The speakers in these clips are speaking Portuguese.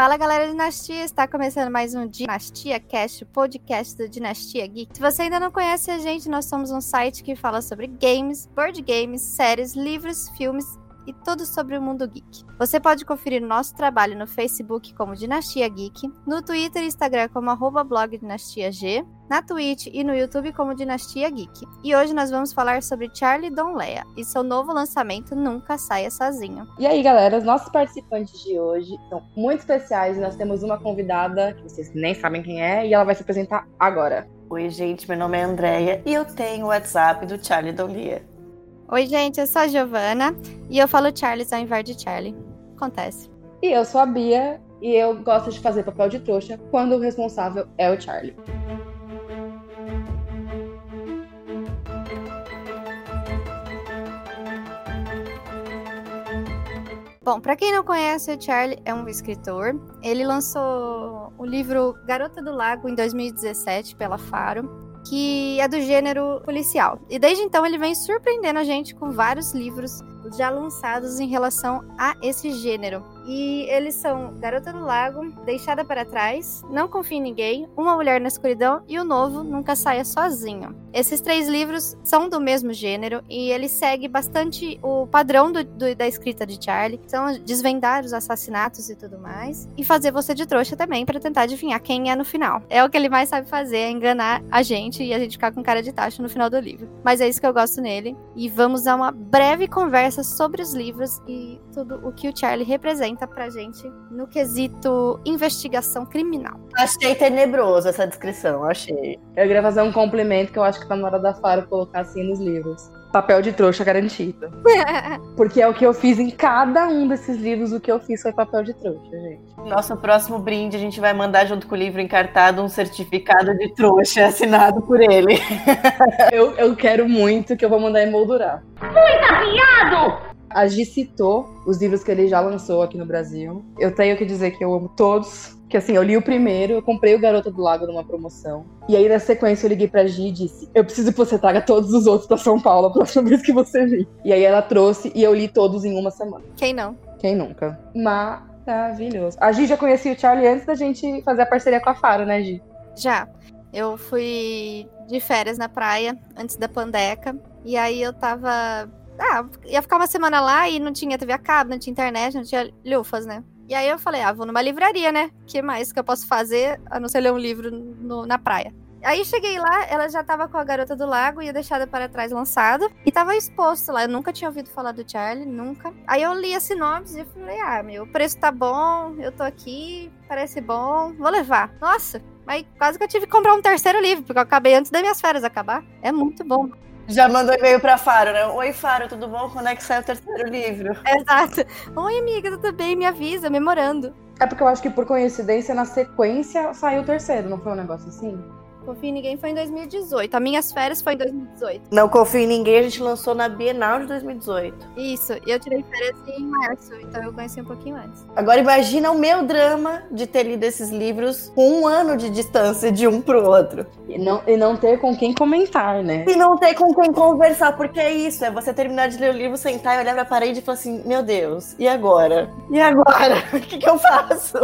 Fala galera Dinastia, está começando mais um Dinastia Cast, o podcast do Dinastia Geek. Se você ainda não conhece a gente, nós somos um site que fala sobre games, board games, séries, livros, filmes e tudo sobre o mundo geek. Você pode conferir nosso trabalho no Facebook como Dinastia Geek, no Twitter e Instagram como arroba blog Dinastia G, na Twitch e no YouTube como Dinastia Geek. E hoje nós vamos falar sobre Charlie Don Lea e seu novo lançamento Nunca Saia Sozinho. E aí, galera, os nossos participantes de hoje são muito especiais. Nós temos uma convidada que vocês nem sabem quem é e ela vai se apresentar agora. Oi, gente, meu nome é Andréia e eu tenho o WhatsApp do Charlie Don Lea. Oi, gente, eu sou a Giovana e eu falo Charles ao invés de Charlie. Acontece. E eu sou a Bia e eu gosto de fazer papel de trouxa quando o responsável é o Charlie. Bom, para quem não conhece, o Charlie é um escritor. Ele lançou o livro Garota do Lago em 2017 pela Faro que é do gênero policial. E desde então ele vem surpreendendo a gente com vários livros já lançados em relação a esse gênero. E eles são Garota do Lago, Deixada para Trás, Não Confie em Ninguém, Uma Mulher na Escuridão e o novo Nunca Saia Sozinho. Esses três livros são do mesmo gênero e ele segue bastante o padrão do, do, da escrita de Charlie, são desvendar os assassinatos e tudo mais, e fazer você de trouxa também para tentar adivinhar quem é no final. É o que ele mais sabe fazer, é enganar a gente e a gente ficar com cara de tacho no final do livro. Mas é isso que eu gosto nele. E vamos a uma breve conversa sobre os livros e tudo o que o Charlie representa pra gente no quesito investigação criminal. Achei tenebroso essa descrição, achei. Eu queria fazer um complemento que eu acho que tá na hora da Faro colocar assim nos livros. Papel de trouxa garantido. Porque é o que eu fiz em cada um desses livros, o que eu fiz foi papel de trouxa, gente. Nosso próximo brinde, a gente vai mandar junto com o livro encartado um certificado de trouxa assinado por ele. eu, eu quero muito que eu vou mandar emoldurar. Muito viado! A Gi citou os livros que ele já lançou aqui no Brasil. Eu tenho que dizer que eu amo todos. Que assim, eu li o primeiro, eu comprei o Garota do Lago numa promoção. E aí, na sequência, eu liguei pra Gi e disse: Eu preciso que você traga todos os outros pra São Paulo a próxima vez que você vir. E aí ela trouxe e eu li todos em uma semana. Quem não? Quem nunca? Maravilhoso. A Gi já conhecia o Charlie antes da gente fazer a parceria com a Faro, né, Gi? Já. Eu fui de férias na praia antes da Pandeca. E aí eu tava ah, ia ficar uma semana lá e não tinha TV a cabo, não tinha internet, não tinha lufas, né? E aí eu falei, ah, vou numa livraria, né? O que mais que eu posso fazer a não ser ler um livro no, na praia? Aí cheguei lá, ela já tava com a Garota do Lago e Deixada para Trás lançado. E tava exposto lá. Eu nunca tinha ouvido falar do Charlie, nunca. Aí eu li a sinopse e falei, ah, meu, o preço tá bom, eu tô aqui, parece bom, vou levar. Nossa, mas quase que eu tive que comprar um terceiro livro, porque eu acabei antes das minhas férias acabar. É muito bom. Já mandou e-mail pra Faro, né? Oi, Faro, tudo bom? Quando é que sai o terceiro livro? Exato. Oi, amiga, tudo bem? Me avisa, memorando. É porque eu acho que por coincidência, na sequência, saiu o terceiro, não foi um negócio assim? Confio em Ninguém foi em 2018. As minhas férias foi em 2018. Não Confio em Ninguém a gente lançou na Bienal de 2018. Isso, e eu tirei férias em março, então eu conheci um pouquinho antes. Agora imagina o meu drama de ter lido esses livros com um ano de distância de um pro outro. E não, e não ter com quem comentar, né? E não ter com quem conversar, porque é isso, é você terminar de ler o livro, sentar e olhar pra parede e falar assim, meu Deus, e agora? E agora? O que, que eu faço?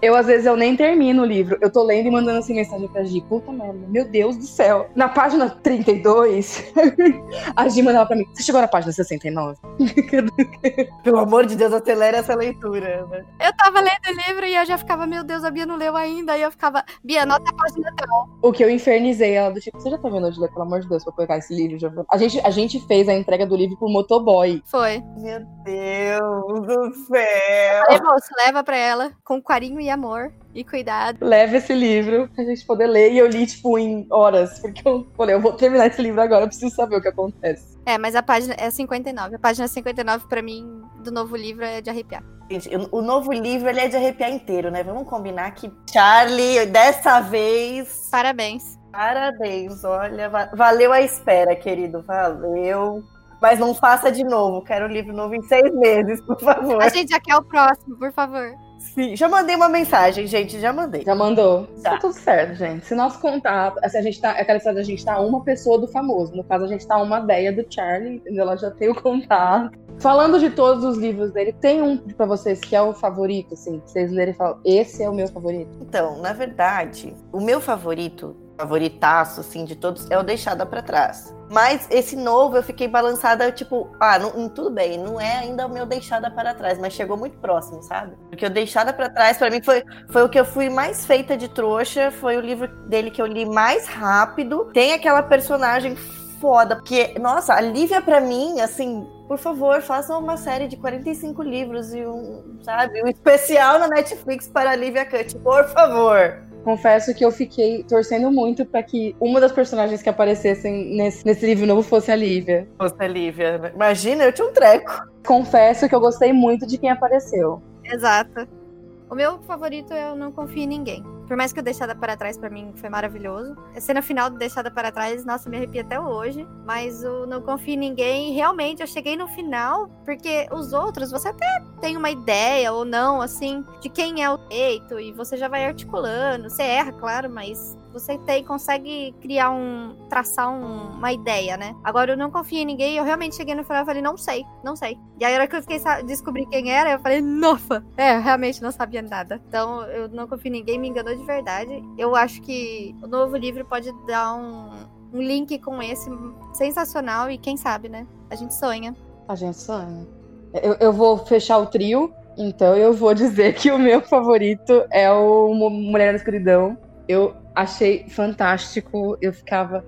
Eu, às vezes, eu nem termino o livro. Eu tô lendo e mandando assim mensagem pra Gi, puta merda, meu Deus do céu. Na página 32, a Gi mandava pra mim, você chegou na página 69? Pelo amor de Deus, acelera essa leitura, né? Eu tava lendo o livro e eu já ficava, meu Deus, a Bia não leu ainda. Aí eu ficava, Bia, anota a página tal. O que eu infernizei ela do tipo, você já tá vendo de ler, pelo amor de Deus, pra pegar esse livro? Já... A, gente, a gente fez a entrega do livro pro motoboy. Foi. Meu Deus do céu. Falei, moço, leva pra ela com carinho e amor e cuidado. Leva esse livro pra gente poder ler. E eu li, tipo, em horas. Porque eu falei, eu vou terminar esse livro agora, eu preciso saber o que acontece. É, mas a página é 59. A página 59, pra mim, do novo livro é de arrepiar. Gente, o novo livro ele é de arrepiar inteiro, né? Vamos combinar que Charlie, dessa vez. Parabéns. Parabéns, olha, valeu a espera, querido, valeu. Mas não faça de novo, quero um livro novo em seis meses, por favor. A gente já quer o próximo, por favor. Sim, já mandei uma mensagem, gente, já mandei. Já mandou? Já. Tá tudo certo, gente. Se nosso contato. Assim, a gente tá. É aquela história da gente tá uma pessoa do famoso. No caso, a gente tá uma ideia do Charlie, entendeu? Ela já tem o contato. Falando de todos os livros dele, tem um pra vocês que é o favorito, assim, que vocês lerem e falam, esse é o meu favorito. Então, na verdade, o meu favorito, favoritaço, assim, de todos, é o Deixada pra Trás. Mas esse novo eu fiquei balançada, tipo, ah, não, não- tudo bem, não é ainda o meu Deixada para Trás, mas chegou muito próximo, sabe? Porque o Deixada pra Trás, pra mim, foi, foi o que eu fui mais feita de trouxa, foi o livro dele que eu li mais rápido. Tem aquela personagem foda, porque, nossa, a Lívia pra mim, assim, por favor, façam uma série de 45 livros e um, sabe, um especial na Netflix para a Lívia Cut, por favor. Confesso que eu fiquei torcendo muito pra que uma das personagens que aparecessem nesse, nesse livro novo fosse a Lívia. Você, Lívia, né? imagina, eu tinha um treco. Confesso que eu gostei muito de quem apareceu. Exato. O meu favorito é Eu Não Confio em Ninguém. Por mais que o Deixada para Trás pra mim foi maravilhoso. A cena final do Deixada para Trás, nossa, me arrepia até hoje. Mas o Não Confio em Ninguém, realmente, eu cheguei no final, porque os outros, você até tem uma ideia ou não, assim, de quem é o jeito, e você já vai articulando. Você erra, claro, mas você tem, consegue criar um. traçar um- uma ideia, né? Agora eu não confio em ninguém, eu realmente cheguei no final e falei, não sei, não sei. E aí, a hora que eu fiquei descobri quem era, eu falei, nossa! É, realmente não sabia nada. Então, eu não confio em ninguém, me enganou de verdade. Eu acho que o novo livro pode dar um, um link com esse sensacional e quem sabe, né? A gente sonha. A gente sonha. Eu, eu vou fechar o trio, então eu vou dizer que o meu favorito é o Mu- Mulher na Escuridão. Eu achei fantástico, eu ficava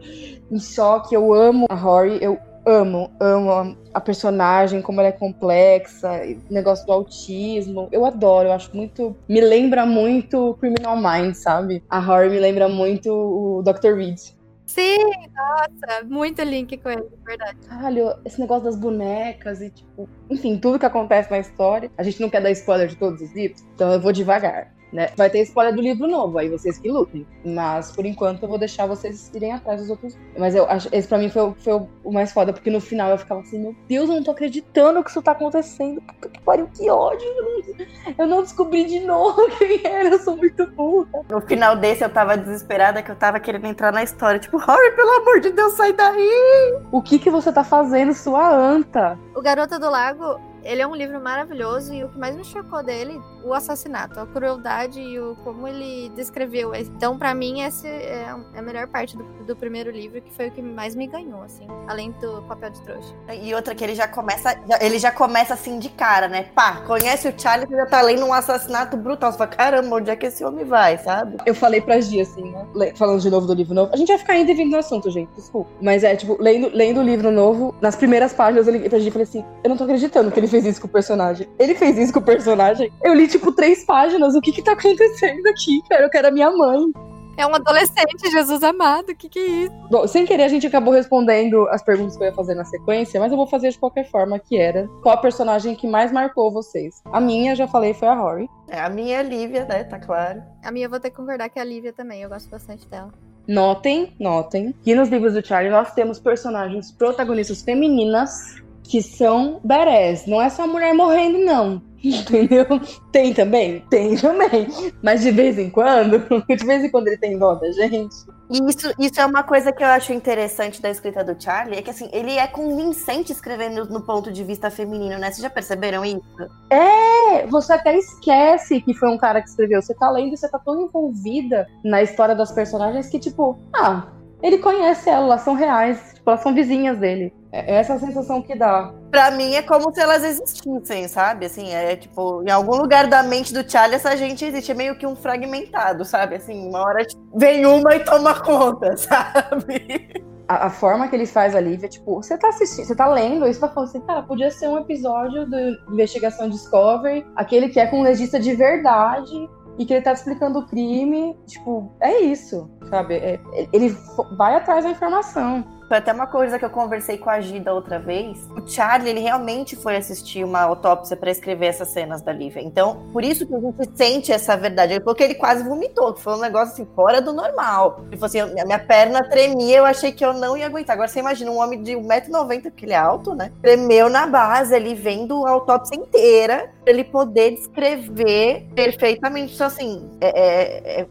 em choque, eu amo a Rory, eu amo, amo a, personagem, como ela é complexa, o negócio do autismo, eu adoro, eu acho muito, me lembra muito Criminal Minds, sabe? A Rory me lembra muito o Dr. Reed. Sim, nossa, muito link com ele, verdade. Caralho, esse negócio das bonecas e, tipo, enfim, tudo que acontece na história. A gente não quer dar spoiler de todos os livros, então eu vou devagar. Né? Vai ter spoiler do livro novo, aí vocês que lutem. Mas por enquanto eu vou deixar vocês irem atrás dos outros. Mas eu acho esse pra mim foi, o- foi o- mais foda, porque no final eu ficava assim, meu Deus, eu não tô acreditando que isso tá acontecendo. Puta que pariu, que ódio. Eu não, eu não descobri de novo quem era, eu sou muito burra. No final desse eu tava desesperada que eu tava querendo entrar na história. Tipo, Rory, pelo amor de Deus, sai daí! O que que você tá fazendo, sua anta? O Garota do Lago, ele é um livro maravilhoso e o que mais me chocou dele, o assassinato, a crueldade e o como ele descreveu. Então, pra mim, esse é a melhor parte do, do primeiro livro, que foi o que mais me ganhou, assim, além do papel de trouxa. E outra que ele já começa, ele já começa assim de cara, né? Pá, conhece o Charlie, você já tá lendo um assassinato brutal. Você fala, caramba, onde é que esse homem vai, sabe? Eu falei pra Gi, assim, né? Falando de novo do livro novo. A gente vai ficar indo e vindo no assunto, gente, desculpa. Mas é, tipo, lendo, lendo o livro novo, nas primeiras páginas eu liguei pra Gi e falei assim: eu não tô acreditando que ele fez isso com o personagem. Ele fez isso com o personagem. Eu li, tipo, três páginas. O que que tá acontecendo aqui, cara? Eu quero a minha mãe. É um adolescente, Jesus amado, o que que é isso? Bom, sem querer, a gente acabou respondendo as perguntas que eu ia fazer na sequência, mas eu vou fazer de qualquer forma, que era qual a personagem que mais marcou vocês? A minha, já falei, foi a Rory. É, a minha é Lívia, né? Tá claro. A minha eu vou ter que concordar que é a Lívia também, eu gosto bastante dela. Notem, notem, que nos livros do Charlie nós temos personagens protagonistas femininas que são badass. Não é só mulher morrendo, não. Entendeu? Tem também? Tem também. Mas de vez em quando, de vez em quando ele tem da gente. E isso, isso é uma coisa que eu acho interessante da escrita do Charlie, é que assim, ele é convincente escrevendo no ponto de vista feminino, né? Vocês já perceberam isso? É, você até esquece que foi um cara que escreveu. Você tá lendo e você tá tão envolvida na história das personagens que, tipo, ah, ele conhece ela, elas são reais, tipo, elas são vizinhas dele. É essa a sensação que dá. Pra mim é como se elas existissem, sabe? Assim, é tipo, em algum lugar da mente do Charlie essa gente existe, é meio que um fragmentado, sabe? Assim, uma hora vem uma e toma conta, sabe? A, a forma que ele faz a Lívia, tipo, você tá assistindo, você tá lendo isso, tá falando assim, cara, podia ser um episódio do Investigação Discovery, aquele que é com um legista de verdade e que ele tá explicando o crime, tipo, é isso, sabe? É- ele vai atrás da informação. Foi até uma coisa que eu conversei com a Gida outra vez. O Charlie, ele realmente foi assistir uma autópsia para escrever essas cenas da Lívia. Então, por isso que a gente sente essa verdade. Ele falou que ele quase vomitou, que foi um negócio assim, fora do normal. Falou assim: a minha perna tremia, eu achei que eu não ia aguentar. Agora você imagina um homem de 1,90m, que ele é alto, né? Tremeu na base ali, vendo a autópsia inteira, pra ele poder descrever perfeitamente. Então, assim, é, é, é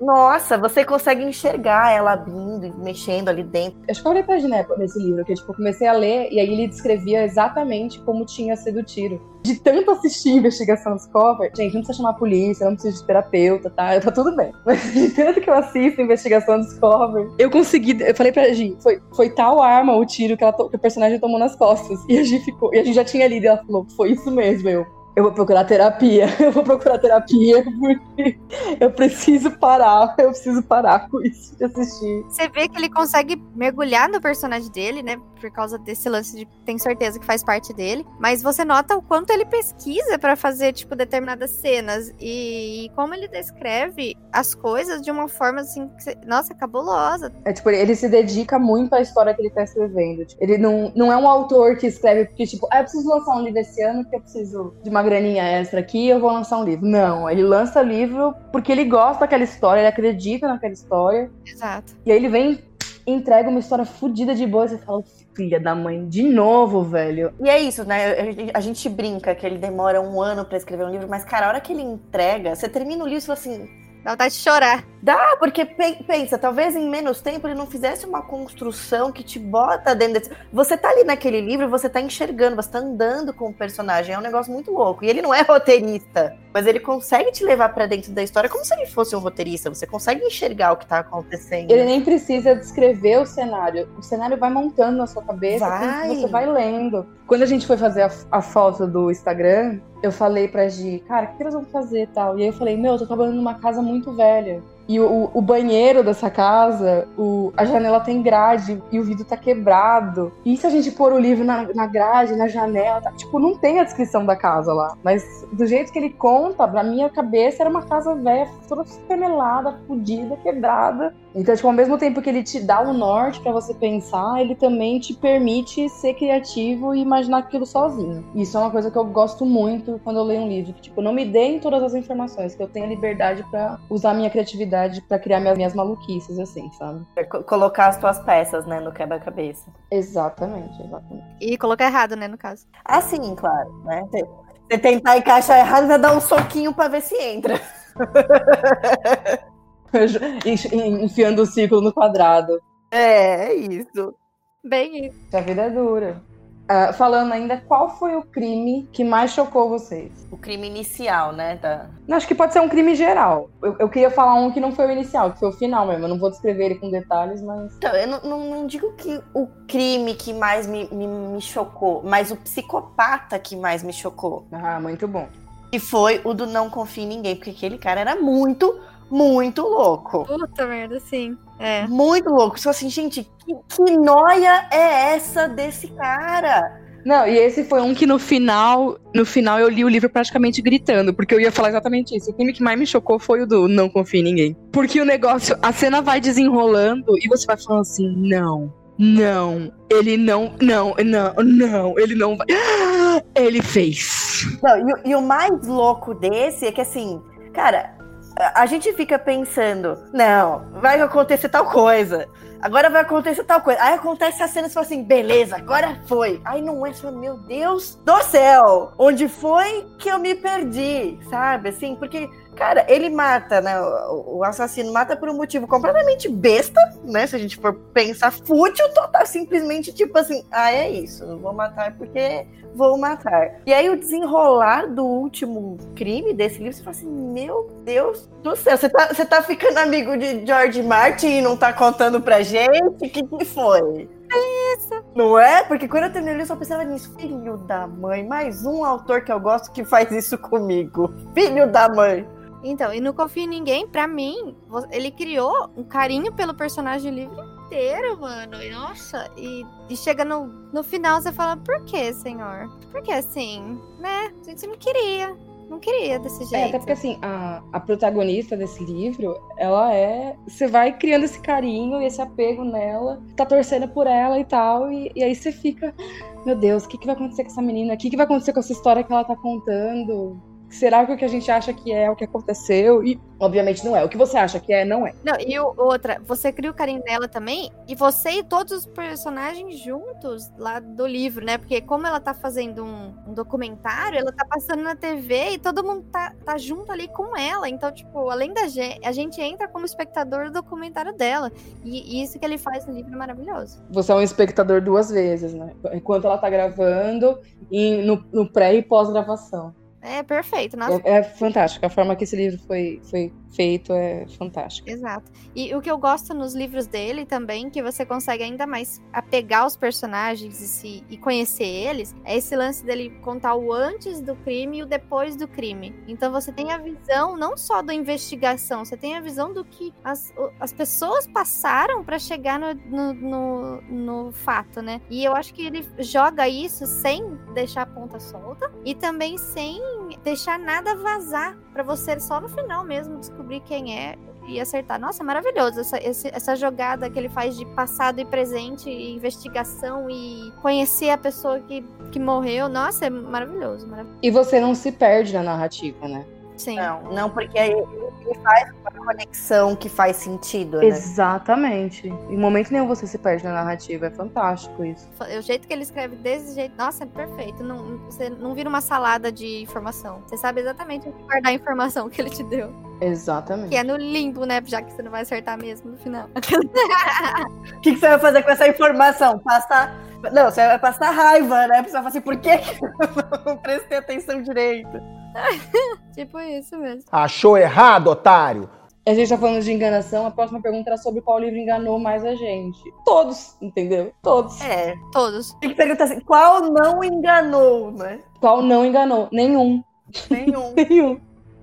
nossa, você consegue enxergar ela abrindo e mexendo ali dentro. Acho que eu falei pra Giné nesse livro, que tipo, eu comecei a ler e aí ele descrevia exatamente como tinha sido o tiro. De tanto assistir investigação Discover, gente, não precisa chamar a polícia, não precisa de terapeuta, tá? Tá tudo bem. Mas de tanto que eu assisto investigação Discover, eu consegui. Eu falei pra Gi, foi, foi tal arma o tiro que, ela, que o personagem tomou nas costas. E a Gi ficou. E a gente já tinha lido e ela falou, foi isso mesmo, eu eu vou procurar terapia. Eu vou procurar terapia porque eu preciso parar. Eu preciso parar com isso de assistir. Você vê que ele consegue mergulhar no personagem dele, né? Por causa desse lance de tem certeza que faz parte dele. Mas você nota o quanto ele pesquisa para fazer, tipo, determinadas cenas. E, e, como ele descreve as coisas de uma forma assim, nossa, cabulosa. É tipo, ele se dedica muito à história que ele tá escrevendo. Ele não, não é um autor que escreve porque, tipo, ah, eu preciso lançar um livro esse ano porque eu preciso de uma graninha extra aqui, eu vou lançar um livro. Não, ele lança livro porque ele gosta daquela história, ele acredita naquela história. Exato. E aí ele vem entrega uma história fodida de boa e você fala, filha da mãe, de novo, velho. E é isso, né? A gente brinca que ele demora um ano para escrever um livro, mas, cara, a hora que ele entrega, você termina o livro e fala assim. Dá vontade de chorar. Dá, porque pensa, talvez em menos tempo ele não fizesse uma construção que te bota dentro desse. Você tá ali naquele livro, você tá enxergando, você tá andando com o personagem. É um negócio muito louco. E ele não é roteirista, mas ele consegue te levar para dentro da história como se ele fosse um roteirista. Você consegue enxergar o que tá acontecendo. Ele nem precisa descrever o cenário. O cenário vai montando na sua cabeça, vai. você vai lendo. Quando a gente foi fazer a, a foto do Instagram, eu falei pra Gi, cara, o que eles vão fazer tal? E aí eu falei, meu, eu tô trabalhando numa casa muito velha. E o, o, banheiro dessa casa, o, a janela tem grade e o vidro tá quebrado. E se a gente pôr o livro na, na grade, na janela? Tá? Tipo, não tem a descrição da casa lá. Mas do jeito que ele conta, pra minha cabeça era uma casa velha, toda semelada, fodida, quebrada. Então, tipo, ao mesmo tempo que ele te dá o norte para você pensar, ele também te permite ser criativo e imaginar aquilo sozinho. Isso é uma coisa que eu gosto muito quando eu leio um livro. Que, tipo, não me deem todas as informações, que eu tenha liberdade para usar minha criatividade criatividade para criar minhas, minhas maluquices, assim, sabe? É colocar as tuas peças, né, no quebra-cabeça. Exatamente, exatamente. E colocar errado, né, no caso. Ah, sim, claro, né? Você tentar encaixar errado, vai dar um soquinho para ver se entra. Enfiando o círculo no quadrado. É, é isso. Bem isso. A vida é dura. Uh, falando ainda, qual foi o crime que mais chocou vocês? O crime inicial, né? Da... Não, acho que pode ser um crime geral. Eu, eu, queria falar um que não foi o inicial, que foi o final mesmo. Eu não vou descrever ele com detalhes, mas. Então, eu não, não, não digo que o crime que mais me, me, me, chocou, mas o psicopata que mais me chocou. Ah, muito bom. Que foi o do não confie em ninguém, porque aquele cara era muito, muito louco. Puta merda, sim. É. Muito louco. Só assim, gente, que, que noia é essa desse cara? Não, e esse foi um que no final, no final eu li o livro praticamente gritando, porque eu ia falar exatamente isso. O filme que mais me chocou foi o do Não Confie em Ninguém. Porque o negócio, a cena vai desenrolando e você vai falando assim, não, não, ele não, não, não, não, ele não vai. Ele fez. Não, e, e o mais louco desse é que assim, cara, a gente fica pensando, não, vai acontecer tal coisa. Agora vai acontecer tal coisa. Aí acontece a cena e fala assim, beleza, agora foi. Aí não é, fala, meu Deus do céu, onde foi que eu me perdi, sabe? Assim, porque Cara, ele mata, né? O assassino mata por um motivo completamente besta, né? Se a gente for pensar fútil, total, simplesmente tipo assim, ah, é isso, vou matar porque vou matar. E aí o desenrolar do último crime desse livro, você fala assim, meu Deus do céu, você tá, você tá ficando amigo de George Martin e não tá contando pra gente? O que, que foi? É isso. Não é? Porque quando eu terminei, eu só pensava nisso. Filho da mãe, mais um autor que eu gosto que faz isso comigo. Filho da mãe. Então, e não confio em ninguém, pra mim, ele criou um carinho pelo personagem o livro inteiro, mano. E, nossa, e, e chega no, no final você fala, por que, senhor? Por que assim? Né? A gente não queria. não queria desse jeito. É, até porque assim, a, a protagonista desse livro, ela é. Você vai criando esse carinho e esse apego nela, tá torcendo por ela e tal, e, e aí você fica. Meu Deus, o que, que vai acontecer com essa menina? O que, que vai acontecer com essa história que ela tá contando? Será que o que a gente acha que é o que aconteceu? E, obviamente, não é. O que você acha que é, não é. Não, e o- outra, você cria o carinho dela também, e você e todos os personagens juntos lá do livro, né? Porque como ela tá fazendo um, um documentário, ela tá passando na TV e todo mundo tá, tá junto ali com ela. Então, tipo, além da gente, a gente entra como espectador do documentário dela. E, e isso que ele faz no livro é maravilhoso. Você é um espectador duas vezes, né? Enquanto ela tá gravando e no, no pré e pós-gravação. É perfeito, nossa. É, é fantástico. A forma que esse livro foi, foi feito é fantástica. Exato. E o que eu gosto nos livros dele também, que você consegue ainda mais apegar os personagens e, se, e conhecer eles, é esse lance dele contar o antes do crime e o depois do crime. Então você tem a visão não só da investigação, você tem a visão do que as, as pessoas passaram para chegar no, no, no, no fato, né? E eu acho que ele joga isso sem deixar a ponta solta e também sem deixar nada vazar para você só no final mesmo descobrir quem é e acertar. Nossa, é maravilhoso essa, essa jogada que ele faz de passado e presente, e investigação e conhecer a pessoa que, que morreu. Nossa, é maravilhoso. maravilhoso. E você não se perde na narrativa, né? Sim. Não, não, porque aí ele faz uma conexão que faz sentido, né? Exatamente. Em momento nenhum você se perde na narrativa. É fantástico isso. O jeito que ele escreve desse jeito, nossa, é perfeito. Não, você não vira uma salada de informação. Você sabe exatamente onde guardar a informação que ele te deu. Exatamente. Que é no limbo, né? Já que você não vai acertar mesmo no final. O que, que você vai fazer com essa informação? Passar. Não, você vai passar raiva, né? Você vai falar assim, por que que eu não prestei atenção direito? tipo isso mesmo. Achou errado, otário? A gente tá falando de enganação, a próxima pergunta era sobre qual livro enganou mais a gente. Todos, entendeu? Todos. É. Todos. Tem que perguntar assim, qual não enganou, né? Qual não enganou? Nenhum. Nenhum. Nenhum.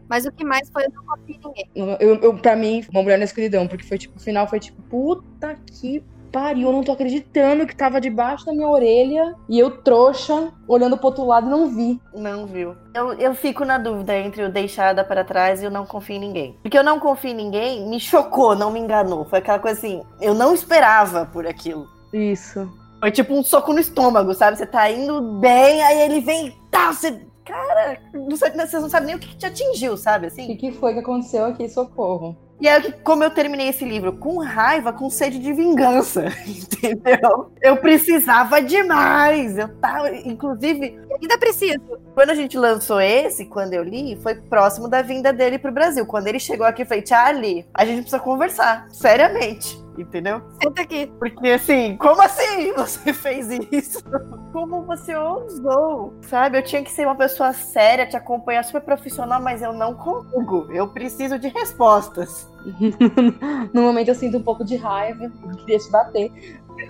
Mas o que mais foi eu não confio em ninguém. Eu, eu, pra mim, uma mulher na escuridão, porque foi tipo, o final foi tipo, puta que pariu, eu não tô acreditando que tava debaixo da minha orelha e eu trouxa, olhando pro outro lado não vi. Não viu. Eu, eu fico na dúvida entre o deixada para trás e o não confio em ninguém. Porque eu não confio em ninguém me chocou, não me enganou. Foi aquela coisa assim, eu não esperava por aquilo. Isso. Foi tipo um soco no estômago, sabe? Você tá indo bem, aí ele vem e tá, você. Cara, não sabe- você não sabe nem o que te atingiu, sabe? O que, Assim. que foi que aconteceu aqui? Socorro. E aí, como eu terminei esse livro com raiva, com sede de vingança, entendeu? Eu precisava demais. Eu tava. Inclusive, ainda preciso. quando a gente lançou esse, quando eu li, foi próximo da vinda dele pro Brasil. Quando ele chegou aqui, eu falei, Charlie, a gente precisa conversar, seriamente, entendeu? Senta aqui. Porque assim, como assim você fez isso? Como você ousou? Sabe, eu tinha que ser uma pessoa séria, te acompanhar super profissional, mas eu não consigo. Eu preciso de respostas. no momento eu sinto um pouco de raiva, queria te bater.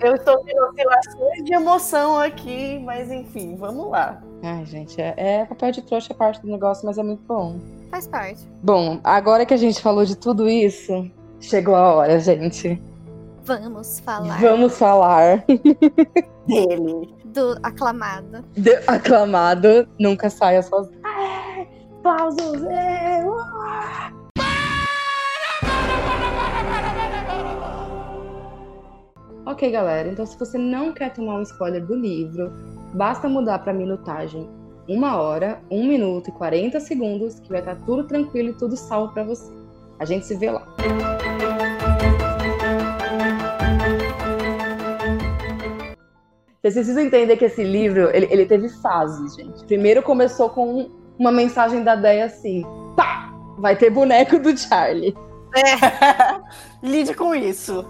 Eu estou tendo oscilações de emoção aqui, mas enfim, vamos lá. Ai, gente, é, é papel de trouxa é parte do negócio, mas é muito bom. Faz parte. Bom, agora que a gente falou de tudo isso, chegou a hora, gente. Vamos falar Vamos falar Dele. do aclamado. de aclamado Nunca Saia Sozinho. Ai, Aplausos! é, uá! Ok, galera, então se você não quer tomar um spoiler do livro, basta mudar para minutagem uma hora, um minuto e 40 segundos, que vai estar tudo tranquilo e tudo salvo para você. A gente se vê lá. Vocês precisam entender que esse livro, ele, ele teve fases, gente. Primeiro começou com uma mensagem da Deia assim, pá, vai ter boneco do Charlie. Lide com isso.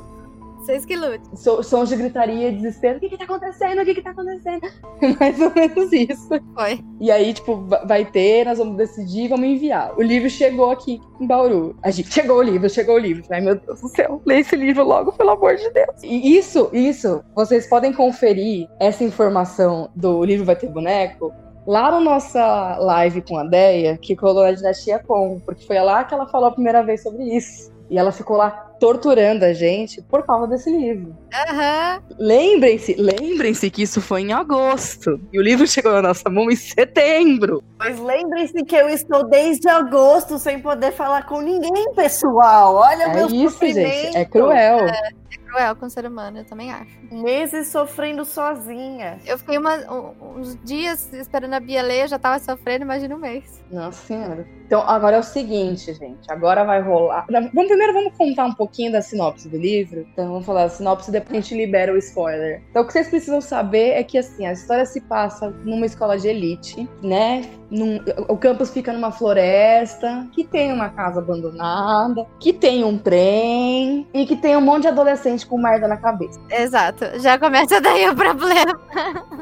Vocês que lutem. So- sons de gritaria e desespero. O que que tá acontecendo? O que que tá acontecendo? Mais ou menos isso. Foi. E aí, tipo, va- vai ter, nós vamos decidir, vamos enviar. O livro chegou aqui em Bauru. A gente, chegou o livro, chegou o livro. Ai, meu Deus do céu, lê esse livro logo, pelo amor de Deus. E isso, isso, vocês podem conferir essa informação do livro Vai Ter Boneco lá na nossa live com a Deia, que colou na Dinastia Com, porque foi lá que ela falou a primeira vez sobre isso. E ela ficou lá torturando a gente por causa desse livro. Aham. Lembrem-se, lembrem-se que isso foi em agosto. E o livro chegou na nossa mão em setembro. Mas lembrem-se que eu estou desde agosto sem poder falar com ninguém, pessoal. Olha o É meu isso, sofrimento. gente. É cruel. É cruel com o ser humano, eu também acho. Meses sofrendo sozinha. Eu fiquei uma- um- uns dias esperando a Bia ler, eu já tava sofrendo, imagina um mês. Nossa senhora. Então, agora é o seguinte, gente. Agora vai rolar. Vamos, primeiro vamos contar um pouquinho da sinopse do livro. Então, vamos falar da sinopse e depois a gente libera o spoiler. Então, o que vocês precisam saber é que, assim, a história se passa numa escola de elite, né? Num- o campus fica numa floresta, que tem uma casa abandonada, que tem um trem e que tem um monte de adolescente com merda na cabeça. Exato, já começa daí o problema.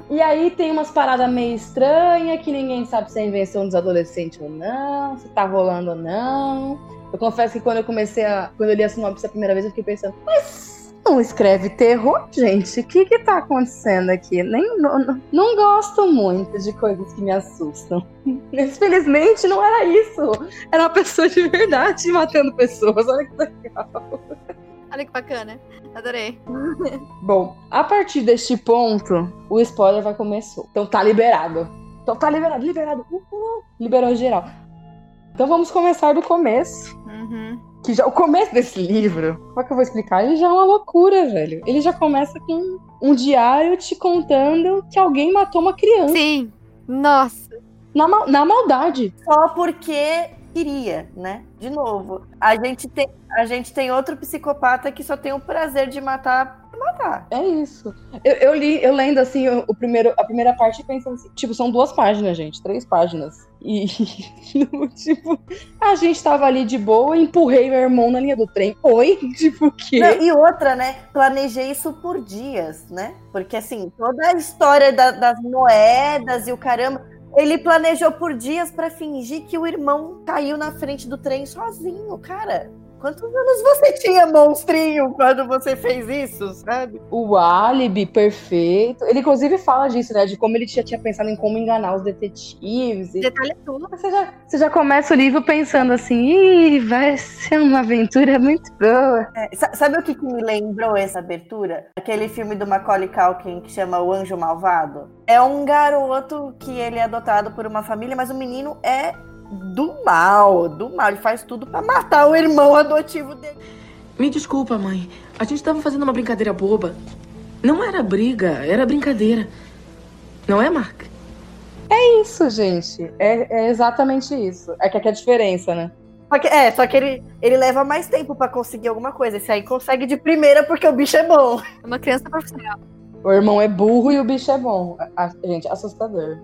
E aí tem umas paradas meio estranhas que ninguém sabe se é invenção dos adolescentes ou não, se tá rolando ou não. Eu confesso que quando eu comecei a. Quando eu li a sinopse a primeira vez, eu fiquei pensando, mas não escreve terror, gente? O que que tá acontecendo aqui? Nem, não, não- gosto muito de coisas que me assustam. Mas felizmente não era isso. Era uma pessoa de verdade matando pessoas. Olha que legal. Olha que bacana. Adorei. Bom, a partir deste ponto, o spoiler vai começar. Então tá liberado. Então tá liberado, liberado. Uhul. Liberou geral. Então vamos começar do começo. Uhum. Que já, o começo desse livro, como é que eu vou explicar? Ele já é uma loucura, velho. Ele já começa com um diário te contando que alguém matou uma criança. Sim. Nossa. Na, mal- na maldade. Só porque queria, né? De novo, a gente tem, a gente tem outro psicopata que só tem o prazer de matar matar. É isso. Eu, eu li, eu lendo assim, o, o primeiro, a primeira parte pensando assim, tipo, são duas páginas, gente, três páginas. E, tipo, a gente tava ali de boa, empurrei meu irmão na linha do trem. Oi? Tipo, o quê? Não, e outra, né? Planejei isso por dias, né? Porque assim, toda a história da- das moedas e o caramba. Ele planejou por dias pra fingir que o irmão caiu na frente do trem sozinho, cara. Quantos anos você tinha, monstrinho, quando você fez isso, sabe? O álibi perfeito. Ele, inclusive, fala disso, né? De como ele já tinha pensado em como enganar os detetives. E... Detalhe tudo. Você, já, você já começa o livro pensando assim, Ih, vai ser uma aventura muito boa. É, sa- sabe o que, que me lembrou essa abertura? Aquele filme do Macaulay Culkin que chama O Anjo Malvado. É um garoto que ele é adotado por uma família, mas o menino é do mal, do mal. Ele faz tudo pra matar o irmão adotivo dele. Me desculpa, mãe. A gente tava fazendo uma brincadeira boba. Não era briga, era brincadeira. Não é, Mark? Isso, gente. É, é exatamente isso. É que aqui é a diferença, né? Só que, é, só que ele, ele leva mais tempo pra conseguir alguma coisa. Esse aí consegue de primeira porque o bicho é bom. É Uma criança profissional. O irmão é burro e o bicho é bom. A, a- gente, assustador.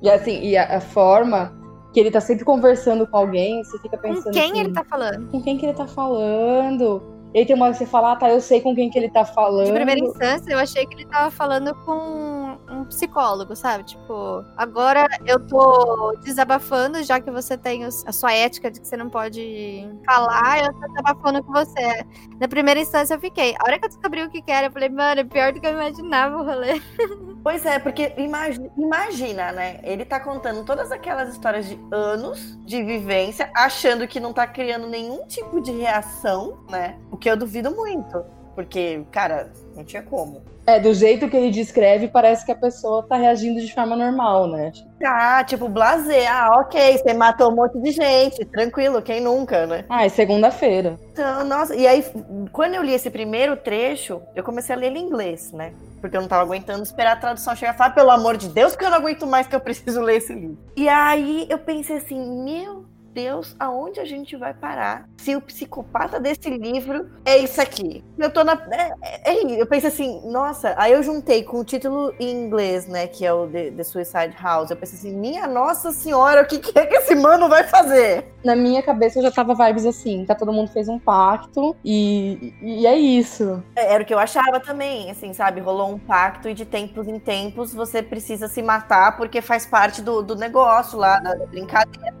E assim, e a, a forma que ele tá sempre conversando com alguém, você fica Com pensando. quem assim, ele tá falando? Com quem que ele tá falando? E aí tem uma hora que você fala, ah, tá, eu sei com quem que ele tá falando. De primeira instância, eu achei que ele tava falando com um psicólogo, sabe? Tipo, agora eu tô desabafando, já que você tem os- a sua ética de que você não pode falar, eu tô desabafando com você. Na primeira instância eu fiquei. A hora que eu descobri o que que era, eu falei, mano, é pior do que eu imaginava o rolê. Pois é, porque imagi- imagina, né? Ele tá contando todas aquelas histórias de anos de vivência, achando que não tá criando nenhum tipo de reação, né? O que eu duvido muito. Porque, cara, não tinha como. É, do jeito que ele descreve, parece que a pessoa tá reagindo de forma normal, né? Ah, tipo, blazer. Ah, ok, você matou um monte de gente. Tranquilo, quem nunca, né? Ah, é segunda-feira. Então, nossa, e aí, quando eu li esse primeiro trecho, eu comecei a ler ele em inglês, né? Porque eu não tava aguentando esperar a tradução chegar e falar, pelo amor de Deus, que eu não aguento mais que eu preciso ler esse livro. E aí eu pensei assim, meu Deus, aonde a gente vai parar se o psicopata desse livro é isso aqui? Eu tô na. É, é, é, eu pensei assim, nossa, aí eu juntei com o título em inglês, né? Que é o The, The Suicide House. Eu pensei assim, minha nossa senhora, o que, que é que esse mano vai fazer? Na minha cabeça eu já tava vibes assim, tá? Todo mundo fez um pacto e, e é isso. É, Era o que eu achava também, assim, sabe? Rolou um pacto e de tempos em tempos você precisa se matar porque faz parte do, do negócio lá, da da brincadeira.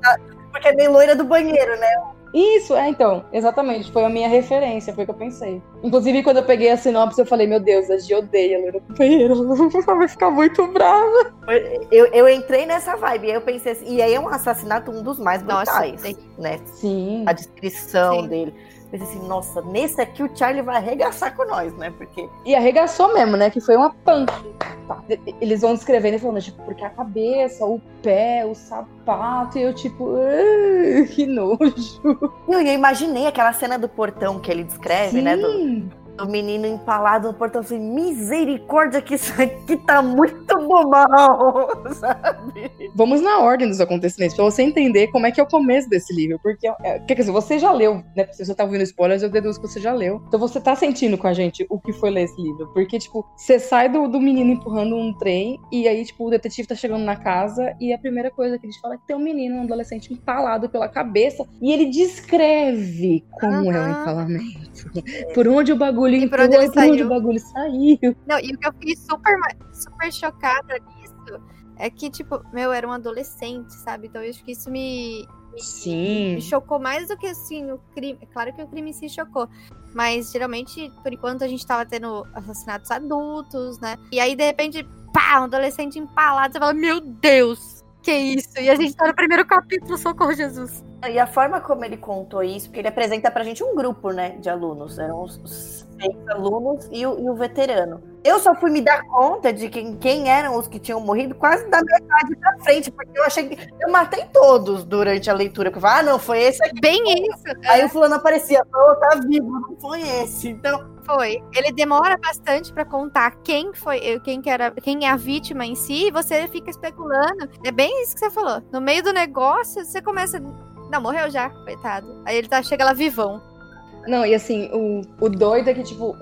Porque é bem loira do banheiro, né? Isso, é então, exatamente. Foi a minha referência, foi o que eu pensei. Inclusive, quando eu peguei a sinopse, eu falei, meu Deus, a Gi odeia a loira do banheiro. Ela vai ficar muito brava. Eu, eu entrei nessa vibe, aí eu pensei assim, e aí é um assassinato um dos mais Nossa, brutais, tem- né? Sim. A descrição Sim. dele. Pensei assim, nossa, nesse aqui o Charlie vai arregaçar com nós, né? Porque. E arregaçou mesmo, né? Que foi uma punk. Tá. Eles vão descrevendo e falando, tipo, porque a cabeça, o pé, o sapato, e eu, tipo, "Ah, que nojo. Eu, eu imaginei aquela cena do portão que ele descreve, né? Do, Sim. Do menino empalado no portão. Eu falei, misericórdia, que isso aqui tá muito mal, sabe? Vamos na ordem dos acontecimentos, pra você entender como é que é o começo desse livro. Porque, é, quer dizer, você já leu, né? Se você tá ouvindo spoilers, eu deduzo que você já leu. Então você tá sentindo com a gente o que foi ler esse livro. Porque, tipo, você sai do, do menino empurrando um trem, e aí, tipo, o detetive tá chegando na casa, e a primeira coisa que ele fala é que tem um menino, um adolescente empalado pela cabeça, e ele descreve como é o empalamento. Por onde o bagulho E por entrou onde e o bagulho saiu. Não, e o que eu fiquei super, super chocada nisso é que, tipo, meu, era um adolescente, sabe? Então eu acho que isso me, Sim. me chocou mais do que assim o crime. É Claro que o crime se chocou. Mas geralmente, por enquanto, a gente tava tendo assassinatos adultos, né? E aí, de repente, pá, um adolescente empalado. Você fala, meu Deus, que isso? E a gente tá no primeiro capítulo, socorro, Jesus. E a forma como ele contou isso, porque ele apresenta pra gente um grupo, né, de alunos. Eram os, os seis alunos e o, e o veterano. Eu só fui me dar conta de quem, quem eram os que tinham morrido quase da metade pra frente, porque eu achei que. Eu matei todos durante a leitura. Porque eu falei, ah, não, foi esse aqui. Bem isso. Aí o fulano aparecia, oh, tá vivo, não foi esse. Então, Foi. Ele demora bastante pra contar quem foi, quem que era, quem é a vítima em si, e você fica especulando. É bem isso que você falou. No meio do negócio, você começa. Não, morreu já, coitado. Aí ele tá, chega lá vivão. Não, e assim, o, o doido é que, tipo,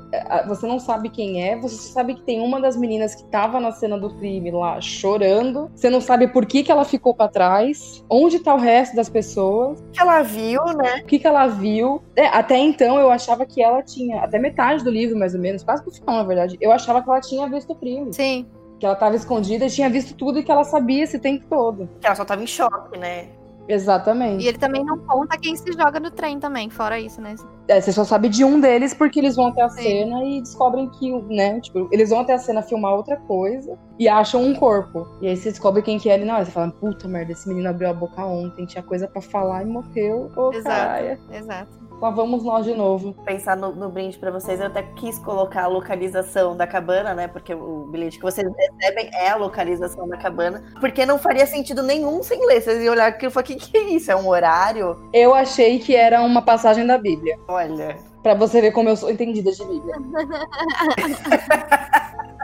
você não sabe quem é, você sabe que tem uma das meninas que tava na cena do crime lá chorando. Você não sabe por que, que ela ficou pra trás, onde tá o resto das pessoas, que ela viu, né? o que, que ela viu. É, até então eu achava que ela tinha, até metade do livro, mais ou menos, quase pro final, na verdade, eu achava que ela tinha visto o crime. Sim. Que ela tava escondida e tinha visto tudo e que ela sabia esse tempo todo. Que ela só tava em choque, né? Exatamente. E ele também não conta quem se joga no trem também, fora isso, né? É, você só sabe de um deles porque eles vão até a Sim. cena e descobrem que, né, tipo, eles vão até a cena filmar outra coisa e acham um corpo. E aí você descobre quem que é ele. Não, aí você fala, puta merda, esse menino abriu a boca ontem, tinha coisa pra falar e morreu. Ô, Exato. Exato. Lá vamos nós de novo. Pensar no, no brinde pra vocês, eu até quis colocar a localização da cabana, né? Porque o bilhete que vocês recebem é a localização da cabana. Porque não faria sentido nenhum sem ler. Vocês iam olhar aquilo e falar, o que, que é isso? É um horário? Eu achei que era uma passagem da Bíblia. Olha. Pra você ver como eu sou entendida de Bíblia.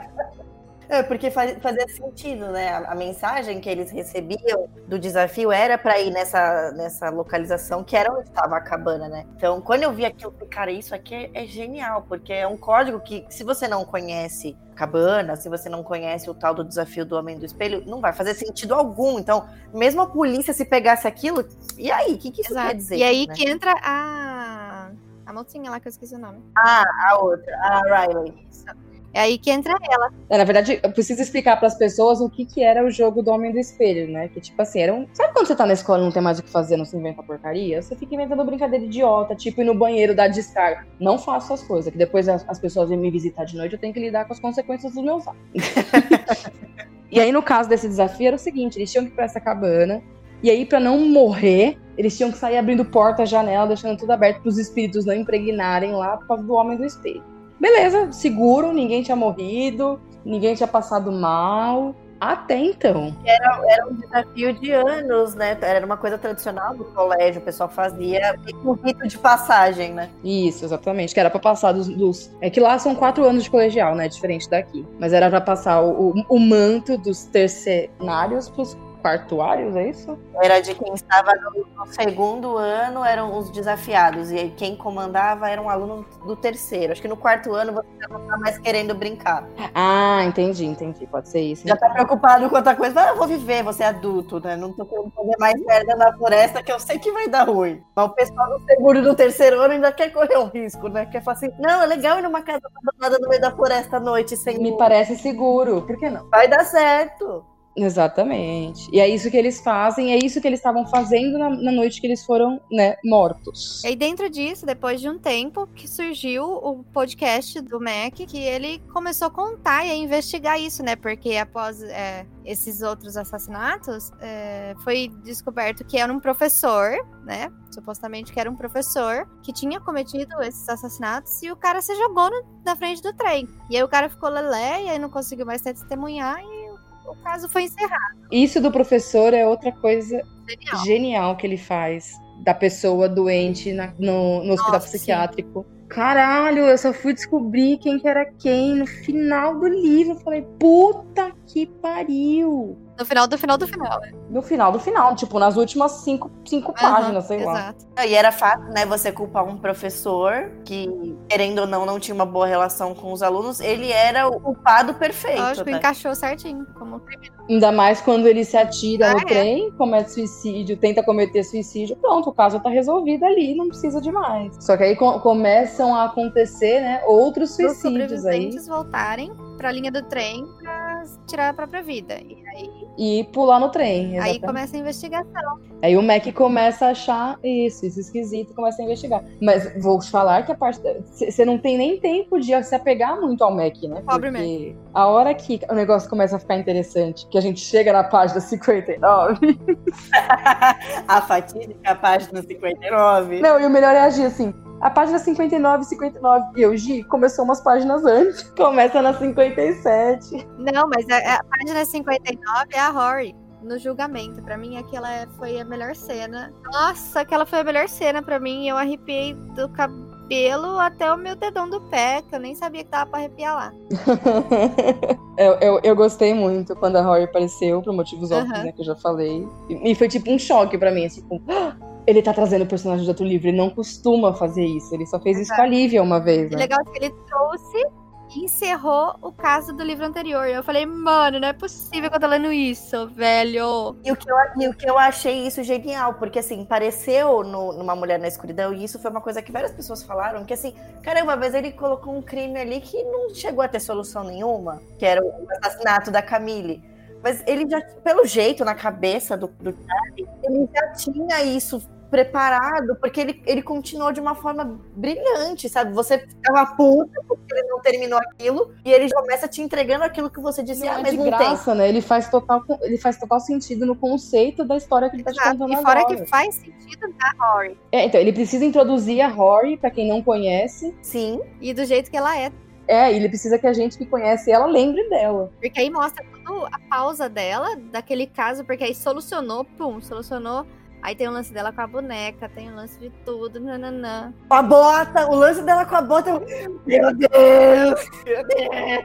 É, porque faz- fazia sentido, né? A, a mensagem que eles recebiam do desafio era pra ir nessa, nessa localização que era onde estava a cabana, né? Então, quando eu vi aquilo, cara, isso aqui é, é genial, porque é um código que, se você não conhece cabana, se você não conhece o tal do desafio do Homem do Espelho, não vai fazer sentido algum. Então, mesmo a polícia se pegasse aquilo, e aí? O que, que isso Exato. quer dizer? E aí né? que entra a. A mocinha lá que eu esqueci o nome. A outra, a Riley. É aí que entra ela. É, na verdade, eu preciso explicar pras pessoas o que que era o jogo do Homem do Espelho, né? Que tipo assim, era um... Sabe quando você tá na escola e não tem mais o que fazer, não se inventa porcaria? Você fica inventando brincadeira idiota, tipo ir no banheiro dar descarga. Não faço essas coisas, que depois as, as pessoas vêm me visitar de noite, eu tenho que lidar com as consequências dos meus atos. e aí, no caso desse desafio, era o seguinte, eles tinham que ir pra essa cabana, e aí, pra não morrer, eles tinham que sair abrindo porta, janela, deixando tudo aberto pros espíritos não impregnarem lá por causa do Homem do Espelho. Beleza, seguro, ninguém tinha morrido, ninguém tinha passado mal. Até então. Era um desafio de anos, né? Era uma coisa tradicional do colégio, o pessoal fazia um rito de passagem, né? Isso, exatamente. Que era pra passar dos, dos- É que lá são quatro anos de colegial, né? Diferente daqui. Mas era pra passar o, o- o manto dos tercenários pros quartuários, é isso? Era de quem estava no, segundo ano, eram os desafiados. E quem comandava era um aluno do terceiro. Acho que no quarto ano você já não tá mais querendo brincar. Ah, entendi, entendi. Pode ser isso. Já tá preocupado com outra coisa. Ah, eu vou viver, você é adulto, né? Não tô querendo fazer mais merda na floresta que eu sei que vai dar ruim. Mas o pessoal do seguro do terceiro ano ainda quer correr um risco, né? Quer falar assim, não, é legal ir numa casa abandonada no meio da floresta à noite sem Me parece seguro. Por que não? Vai dar certo. Exatamente. E é isso que eles fazem, é isso que eles estavam fazendo na, na noite que eles foram, né, mortos. E dentro disso, depois de um tempo, que surgiu o podcast do Mac, que ele começou a contar e a investigar isso, né? Porque após é, esses outros assassinatos, é, foi descoberto que era um professor, né? Supostamente que era um professor que tinha cometido esses assassinatos e o cara se jogou no, na frente do trem. E aí o cara ficou lelé e aí não conseguiu mais testemunhar e o caso foi encerrado. Isso do professor é outra coisa Genial. genial que ele faz da pessoa doente na- no, no hospital Nossa, psiquiátrico. Caralho, eu só fui descobrir quem que era quem no final do livro. Eu falei, puta que pariu. No final do final do final. né? No final do final, tipo, nas últimas cinco, cinco páginas, sei lá. Exato. E era fácil, né, você culpar um professor que, querendo ou não, não tinha uma boa relação com os alunos. Ele era o culpado perfeito, Lógico, né? encaixou certinho. Como criminoso. Ainda mais quando ele se atira Ah, no é? trem, comete suicídio, tenta cometer suicídio, pronto, o caso tá resolvido ali, não precisa de mais. Só que aí co- começam a acontecer, né, outros Os suicídios aí. sobreviventes voltarem pra linha do trem pra tirar a própria vida. E aí, E pular no trem. aí exatamente. começa a investigação. Aí o Mac começa a achar isso, isso esquisito, e começa a investigar. Mas vou te falar que a parte. Você não tem nem tempo de se apegar muito ao Mac, né? Pobre Porque a hora que o negócio começa a ficar interessante, que a gente chega na página 59. a fatídica página 59. Não, e o melhor é agir assim. A página 59, 59 e eu, Gi, começou umas páginas antes. Começa na 57. Não, mas a, a página 59 é a Rory. No julgamento. Pra mim, aquela é- foi a melhor cena. Nossa, aquela foi a melhor cena pra mim. Eu arrepiei do cabelo até o meu dedão do pé, que eu nem sabia que tava pra arrepiar lá. eu, eu, eu gostei muito quando a Rory apareceu, por motivos óbvios, Aham. né, que eu já falei. E, e foi tipo um choque pra mim, assim, tipo, "Ah, ele tá trazendo o personagem de outro livro, ele não costuma fazer isso, ele só fez isso com a Lívia uma vez, né? legal que ele trouxe e encerrou o caso do livro anterior. Eu falei, mano, não é possível que eu tô lendo isso, velho. E o, que eu, e o que eu achei isso genial, porque assim, pareceu no- numa Mulher na Escuridão, e isso foi uma coisa que várias pessoas falaram, que assim, caramba, mas ele colocou um crime ali que não chegou a ter solução nenhuma, que era o assassinato da Camille. Mas ele já, pelo jeito, na cabeça do, do Charlie, ele já tinha isso preparado, porque ele, ele continuou de uma forma brilhante, sabe? Você ficava puta porque ele não terminou aquilo, e ele começa te entregando aquilo que você disse, Não ah, é mas de tem. graça, né? Ele faz, total, ele faz total sentido no conceito da história que ele tá te Exato. contando E fora agora. que faz sentido na Rory. É, então, ele precisa introduzir a Rory, pra quem não conhece. Sim, E do jeito que ela é. É, ele precisa que a gente que conhece ela lembre dela. Porque aí mostra tudo a pausa dela, daquele caso, porque aí solucionou, pum, solucionou. Aí tem o lance dela com a boneca, tem o lance de tudo, nananã. Com a bota, o lance dela com a bota. eu- Meu Deus! Meu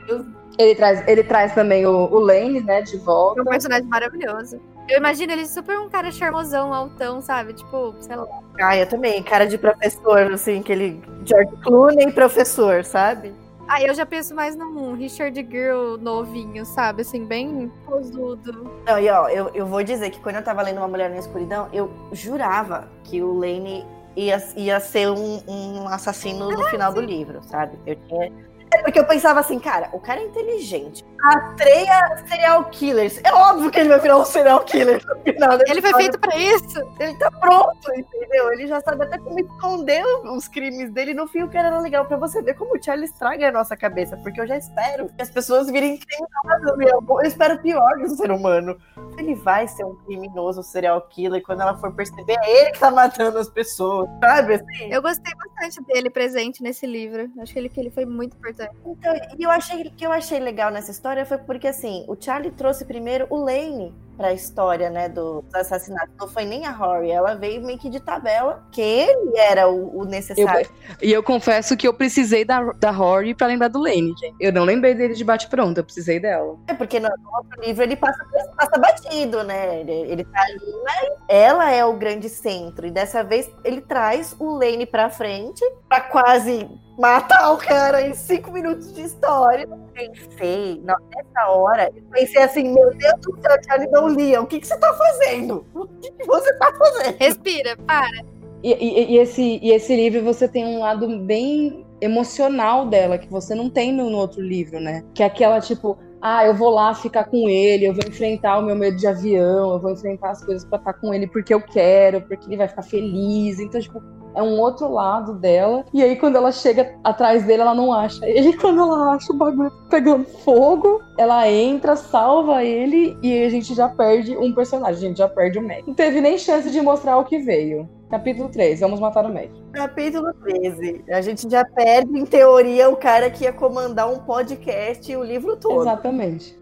Deus! Ele traz, ele traz também o, o Lane, né, de É volta. um personagem maravilhoso. Eu imagino ele super um cara charmosão, altão, sabe? Tipo, sei lá. Ah, eu também, cara de professor, assim, aquele George Clooney professor, sabe? Aí eu já penso mais num Richard Gere novinho, sabe? Assim, bem posudo. Não, e ó, eu, eu vou dizer que quando eu tava lendo Uma Mulher na Escuridão, eu jurava que o Lane ia, ia ser um, um assassino no final do livro, sabe? Eu tinha. Porque eu pensava assim, cara, o cara é inteligente. Rastreia serial killers. É óbvio que ele vai virar um serial killer no final da Ele foi feito pra isso. Ele tá pronto, entendeu? Ele já sabe até como esconder os crimes dele. No fim, o cara era legal pra você ver como o Charlie estraga a nossa cabeça. Porque eu já espero que as pessoas virem criminosas. meu. Eu espero pior do ser humano. Ele vai ser um criminoso serial killer. Quando ela for perceber, é ele que tá matando as pessoas, sabe? Assim, Eu gostei bastante dele presente nesse livro. Acho que ele, que ele foi muito importante. Então, e eu achei que eu achei legal nessa história foi porque assim, o Charlie trouxe primeiro o Lane pra história, né, do- dos assassinatos. Não foi nem a Rory, ela veio meio que de tabela, que ele era o, o necessário. E eu confesso que eu precisei da, da Rory pra lembrar do Lane, gente. Eu não lembrei dele de bate-pronto, eu precisei dela. É porque no, outro livro ele passa, passa batido, né? Ele, ele tá ali, mas ela é o grande centro. E dessa vez ele traz o Lane pra frente pra quase matar o cara em cinco minutos de história. Pensei, nessa hora, eu pensei assim: meu Deus do céu, Charlie não lia. O que, que você tá fazendo? O que, que você tá fazendo? Respira, para. E, e- e esse, e esse livro você tem um lado bem emocional dela, que você não tem no, no outro livro, né? Que é aquela, tipo, ah, eu vou lá ficar com ele, eu vou enfrentar o meu medo de avião, eu vou enfrentar as coisas pra estar com ele porque eu quero, porque ele vai ficar feliz. Então, tipo, é um outro lado dela. E aí, quando ela chega atrás dele, ela não acha ele. Quando ela acha o bagulho pegando fogo, ela entra, salva ele e aí a gente já perde um personagem, a gente já perde o Mac. Não teve nem chance de mostrar o que veio. Capítulo 3, vamos matar o Mac. Capítulo 13. A gente já perde, em teoria, o cara que ia comandar um podcast e o livro todo. Exatamente.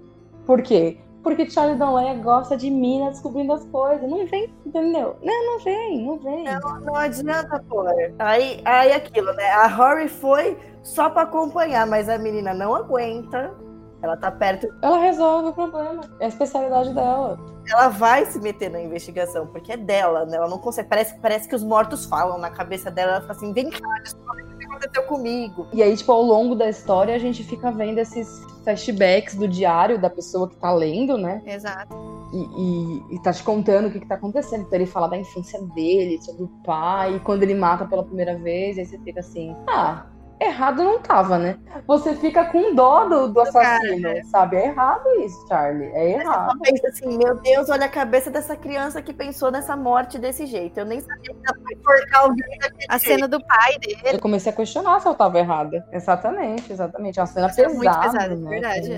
Por quê? Porque Charlie Donley gosta de mina descobrindo as coisas. Não vem, entendeu? Não, não vem, não vem. Não, não adianta, pô. Aí, aí aquilo, né? A Rory foi só pra acompanhar, mas a menina não aguenta. Ela tá perto. Ela resolve o problema. É a especialidade dela. Ela vai se meter na investigação, porque é dela, né? Ela não consegue. Parece, parece que os mortos falam na cabeça dela. Ela fala assim: vem cá, descobre aconteceu comigo. E aí, tipo, ao longo da história, a gente fica vendo esses flashbacks do diário da pessoa que tá lendo, né? Exato. E, e, e tá te contando o que, que tá acontecendo. Então ele fala da infância dele, sobre o pai, e quando ele mata pela primeira vez, aí você fica assim, ah, errado não tava, né? Você fica com dó do, do assassino, cara, né? sabe? É errado isso, Charlie. É Você errado. só pensa assim, meu Deus, olha a cabeça dessa criança que pensou nessa morte desse jeito. Eu nem sabia que ela foi alguém A jeito. cena do pai dele. Eu comecei a questionar se eu tava errada. Exatamente, exatamente. É uma cena Nossa, é pesada. muito pesada, né? verdade.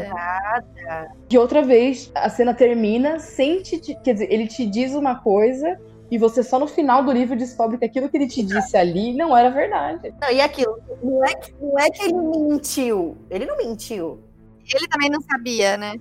é. E outra vez, a cena termina sem te- Quer dizer, ele te diz uma coisa e você só no final do livro descobre que aquilo que ele te disse ali não era verdade. Não, e aquilo, não é, que, não é que ele mentiu. Ele não mentiu. Ele também não sabia, né?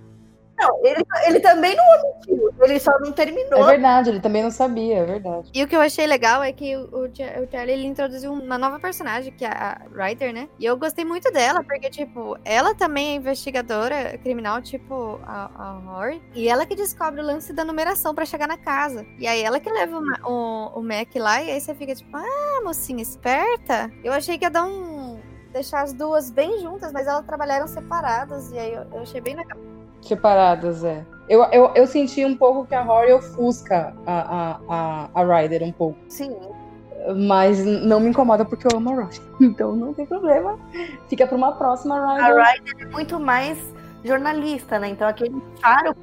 Não, ele, ele também não mentiu. Ele só não terminou. É verdade, ele também não sabia, é verdade. E o que eu achei legal é que o, o Cha- o Charlie ele introduziu uma nova personagem, que é a Ryder, né? E eu gostei muito dela, porque, tipo, ela também é investigadora criminal, tipo a, a Rory. E ela que descobre o lance da numeração pra chegar na casa. E aí ela que leva o, Ma- o, o Mac lá, e aí você fica tipo, ah, mocinha esperta. Eu achei que ia dar um. deixar as duas bem juntas, mas elas trabalharam separadas. E aí eu, eu achei bem legal. Separadas, é. Eu, eu, eu senti um pouco que a Rory ofusca a, a, a, a Ryder um pouco. Sim. Mas não me incomoda porque eu amo a Rory. Então não tem problema. Fica pra uma próxima A Ryder. Ryder é muito mais jornalista, né? Então aquele faro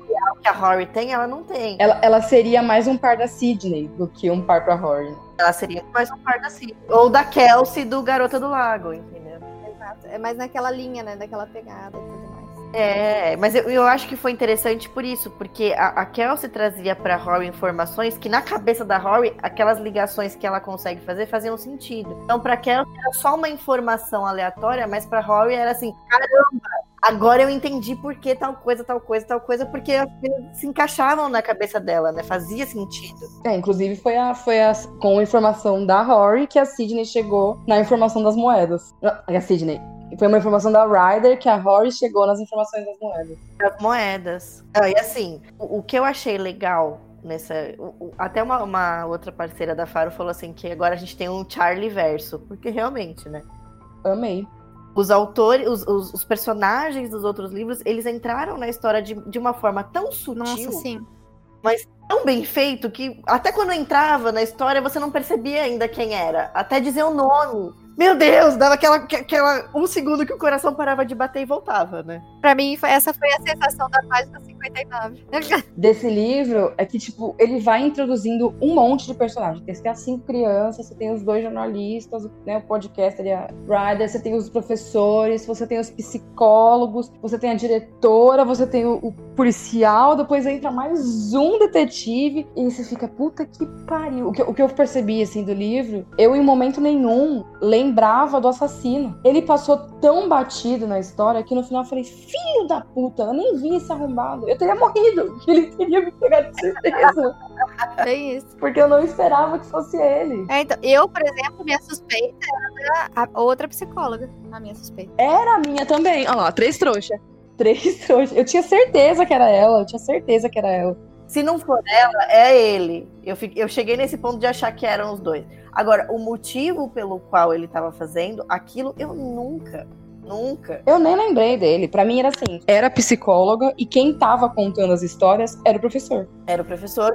que a Rory tem, ela não tem. Ela, ela seria mais um par da Sidney do que um par pra Rory. Ela seria mais um par da Cid. Ou da Kelsey do Garota do Lago, entendeu? Exato. É mais naquela linha, né? Daquela pegada. É, mas eu, eu acho que foi interessante por isso, porque a, a Kelsey trazia pra Rory informações que na cabeça da Rory, aquelas ligações que ela consegue fazer faziam sentido. Então pra Kelsey era só uma informação aleatória, mas pra Rory era assim, caramba, agora eu entendi por que tal coisa, tal coisa, tal coisa, porque se encaixavam na cabeça dela, né? Fazia sentido. É, inclusive foi, a, foi a, com a informação da Rory que a Sidney chegou na informação das moedas. Ah, A Sidney. Foi uma informação da Ryder que a Rory chegou nas informações das moedas. As moedas. Ah, e assim, o, o que eu achei legal nessa. o- o- até uma, uma outra parceira da Faro falou assim que agora a gente tem um Charlie verso. Porque realmente, né? Amei. Os autores, os, os- os personagens dos outros livros, eles entraram na história de, de uma forma tão sutil, Nossa, sim. tão bem feito, que até quando entrava na história você não percebia ainda quem era. Até dizer o nome. Meu Deus, dava aquela, aquela um segundo que o coração parava de bater e voltava, né? Pra mim, essa foi a sensação da página 59. Desse livro é que, tipo, ele vai introduzindo um monte de personagens. Tem que as cinco crianças, você tem os dois jornalistas, né, o podcaster e a Ryder, você tem os professores, você tem os psicólogos, você tem a diretora, você tem o, o policial, depois entra mais um detetive, e você fica, puta que pariu. O que, o que eu percebi, assim, do livro, eu em momento nenhum lembrava do assassino. Ele passou tão batido na história que no final eu falei, filho da puta, eu nem vi esse arrombado. Eu teria morrido, que ele teria me pegado de surpresa. Bem isso. porque eu não esperava que fosse ele. É, então, eu, por exemplo, minha suspeita era a outra psicóloga. A minha suspeita. Era a minha também. Olha lá, três trouxas. Três trouxas. Eu tinha certeza que era ela, eu tinha certeza que era ela. Se não for ela, é ele. Eu, fiquei- eu cheguei nesse ponto de achar que eram os dois. Agora, o motivo pelo qual ele estava fazendo aquilo, eu nunca, nunca. Eu nem lembrei dele. Pra mim era assim: era psicóloga e quem tava contando as histórias era o professor. Era o professor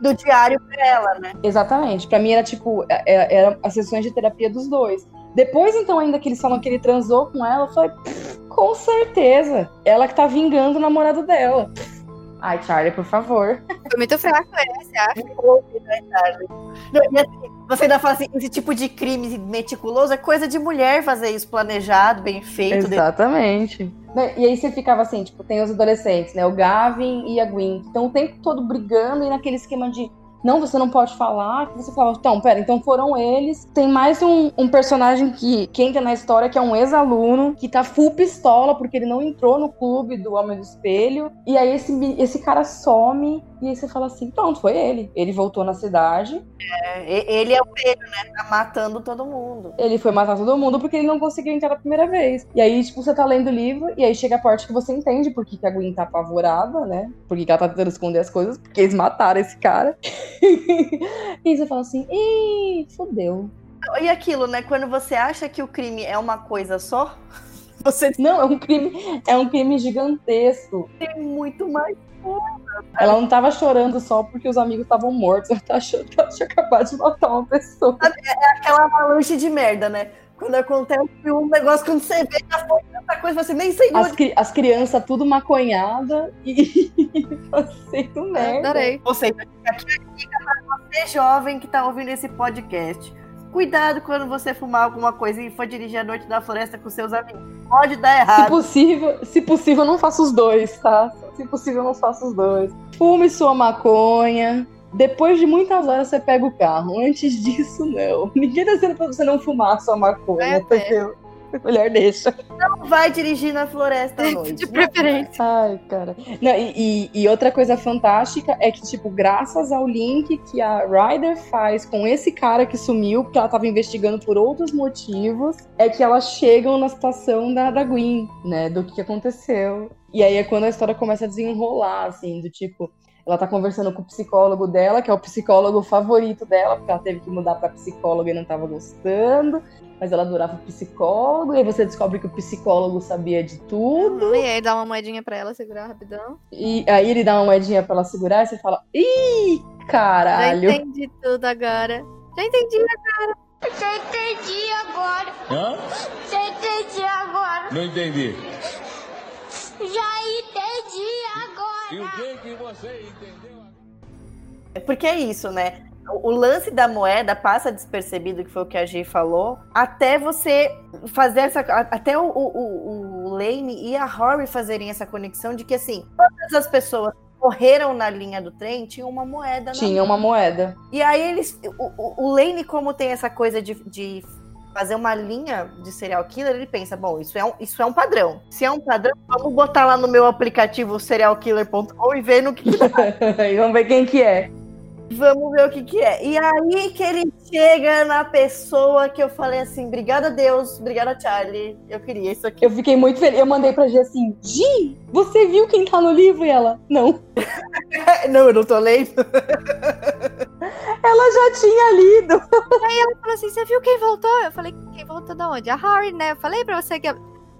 do diário pra ela, né? Exatamente. Pra mim era tipo, é- é- era as sessões de terapia dos dois. Depois, então, ainda que eles falam que ele transou com ela, eu falei, "Pff, com certeza. Ela que tá vingando o namorado dela. Ai, Charlie, por favor. Foi muito fraco, é, você acha? Não, e assim, você ainda fala assim, esse tipo de crime meticuloso é coisa de mulher fazer isso planejado, bem feito. de- Exatamente. Né, E aí você ficava assim, tipo, tem os adolescentes, né? O Gavin e a Gwen. que Estão o tempo todo brigando e naquele esquema de não, você não pode falar. Você fala, então, pera, então foram eles. Tem mais um, um personagem que, que entra na história, que é um ex-aluno, que tá full pistola, porque ele não entrou no clube do Homem do Espelho. E aí esse, esse cara some, e aí você fala assim, pronto, foi ele. Ele voltou na cidade, É, ele é o Pedro, né? Tá matando todo mundo. ele foi matar todo mundo porque ele não conseguiu entrar a primeira vez. E aí, tipo, você tá lendo o livro, e aí chega a parte que você entende por que, que a Gwen tá apavorada, né? Por que, que ela tá tentando esconder as coisas, porque eles mataram esse cara. e você fala assim, ih, fodeu. E aquilo, né? Quando você acha que o crime é uma coisa só, você Não, é um crime, é um crime gigantesco. tem muito mais. Ela não tava chorando só porque os amigos estavam mortos, ela tá achando que ela tinha acabado de matar uma pessoa. Aquela avalanche de merda, né? Quando acontece um negócio, quando você vê, já foi tanta coisa, você nem sei As, cri- as crianças tudo maconhada e fazendo Eu merda. Adorei. Ou seja, aqui é a dica pra você, jovem, que tá ouvindo esse podcast. Cuidado quando você fumar alguma coisa e for dirigir a noite da floresta com seus amigos. Pode dar Se errado. possível, se possível, não faça os dois, tá? Se possível, não faça os dois. Fume sua maconha. Depois de muitas horas, você pega o carro. Antes disso, não. Ninguém tá dizendo pra você não fumar sua maconha, É, entendeu? Mulher deixa. Não vai dirigir na floresta à noite. De preferência. Ai, cara. Não, e, e- e outra coisa fantástica é que, tipo, graças ao link que a Ryder faz com esse cara que sumiu, porque ela tava investigando por outros motivos, é que elas chegam na situação da, da Gwen, né? Do que aconteceu. E aí é quando a história começa a desenrolar, assim, do tipo. Ela tá conversando com o psicólogo dela, que é o psicólogo favorito dela, porque ela teve que mudar pra psicóloga e não tava gostando. Mas ela adorava o psicólogo, e aí você descobre que o psicólogo sabia de tudo. E aí dá uma moedinha pra ela segurar rapidão. E aí ele dá uma moedinha pra ela segurar e você fala: Ih, Já caralho! entendi tudo agora. Já entendi. Já entendi agora. Hã? Já entendi agora. Não entendi. Já entendi agora. E o que que você entendeu? Porque é isso, né? O lance da moeda passa despercebido, que foi o que a G falou, até você fazer essa. Até o, o, o- Lane e a Rory fazerem essa conexão de que, assim, todas as pessoas que morreram na linha do trem tinham uma moeda na Tinha uma moeda. E aí eles. O, o, Lane, como tem essa coisa de, de fazer uma linha de serial killer, ele pensa, bom, isso é, um, isso é um padrão. Se é um padrão, vamos botar lá no meu aplicativo serialkiller.com e ver no que, que dá. e vamos ver quem que é. Vamos ver o que, que é. E aí que ele chega na pessoa que eu falei assim, obrigada a Deus, obrigada Charlie, eu queria isso aqui. Eu fiquei muito feliz. Eu mandei pra Gi assim: Gi, você viu quem tá no livro? E ela: Não. Não, eu não tô lendo. Ela já tinha lido. Ela falou assim: você viu quem voltou? Eu falei, quem voltou da onde? A Harry, né? Eu falei pra você que. eu-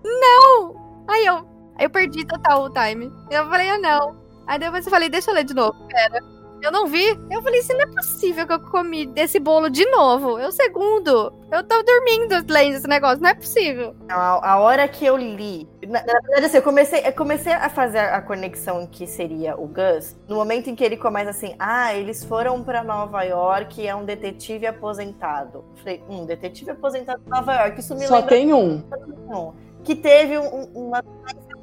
Não! Aí eu. Aí eu perdi total o time. Eu falei, ah, não. Aí depois eu falei, deixa eu ler de novo. Pera. Eu não vi. Eu falei, isso não é possível que eu comi desse bolo de novo. É o segundo. Eu tô dormindo lendo esse negócio. Não é possível. A, a hora que eu li. Na, na verdade, assim, eu comecei, eu comecei a fazer a conexão que seria o Gus no momento em que ele começa assim: ah, eles foram pra Nova York, é um detetive aposentado. Falei, um detetive aposentado em Nova York. Isso me Só lembra tem um. que teve um- um- uma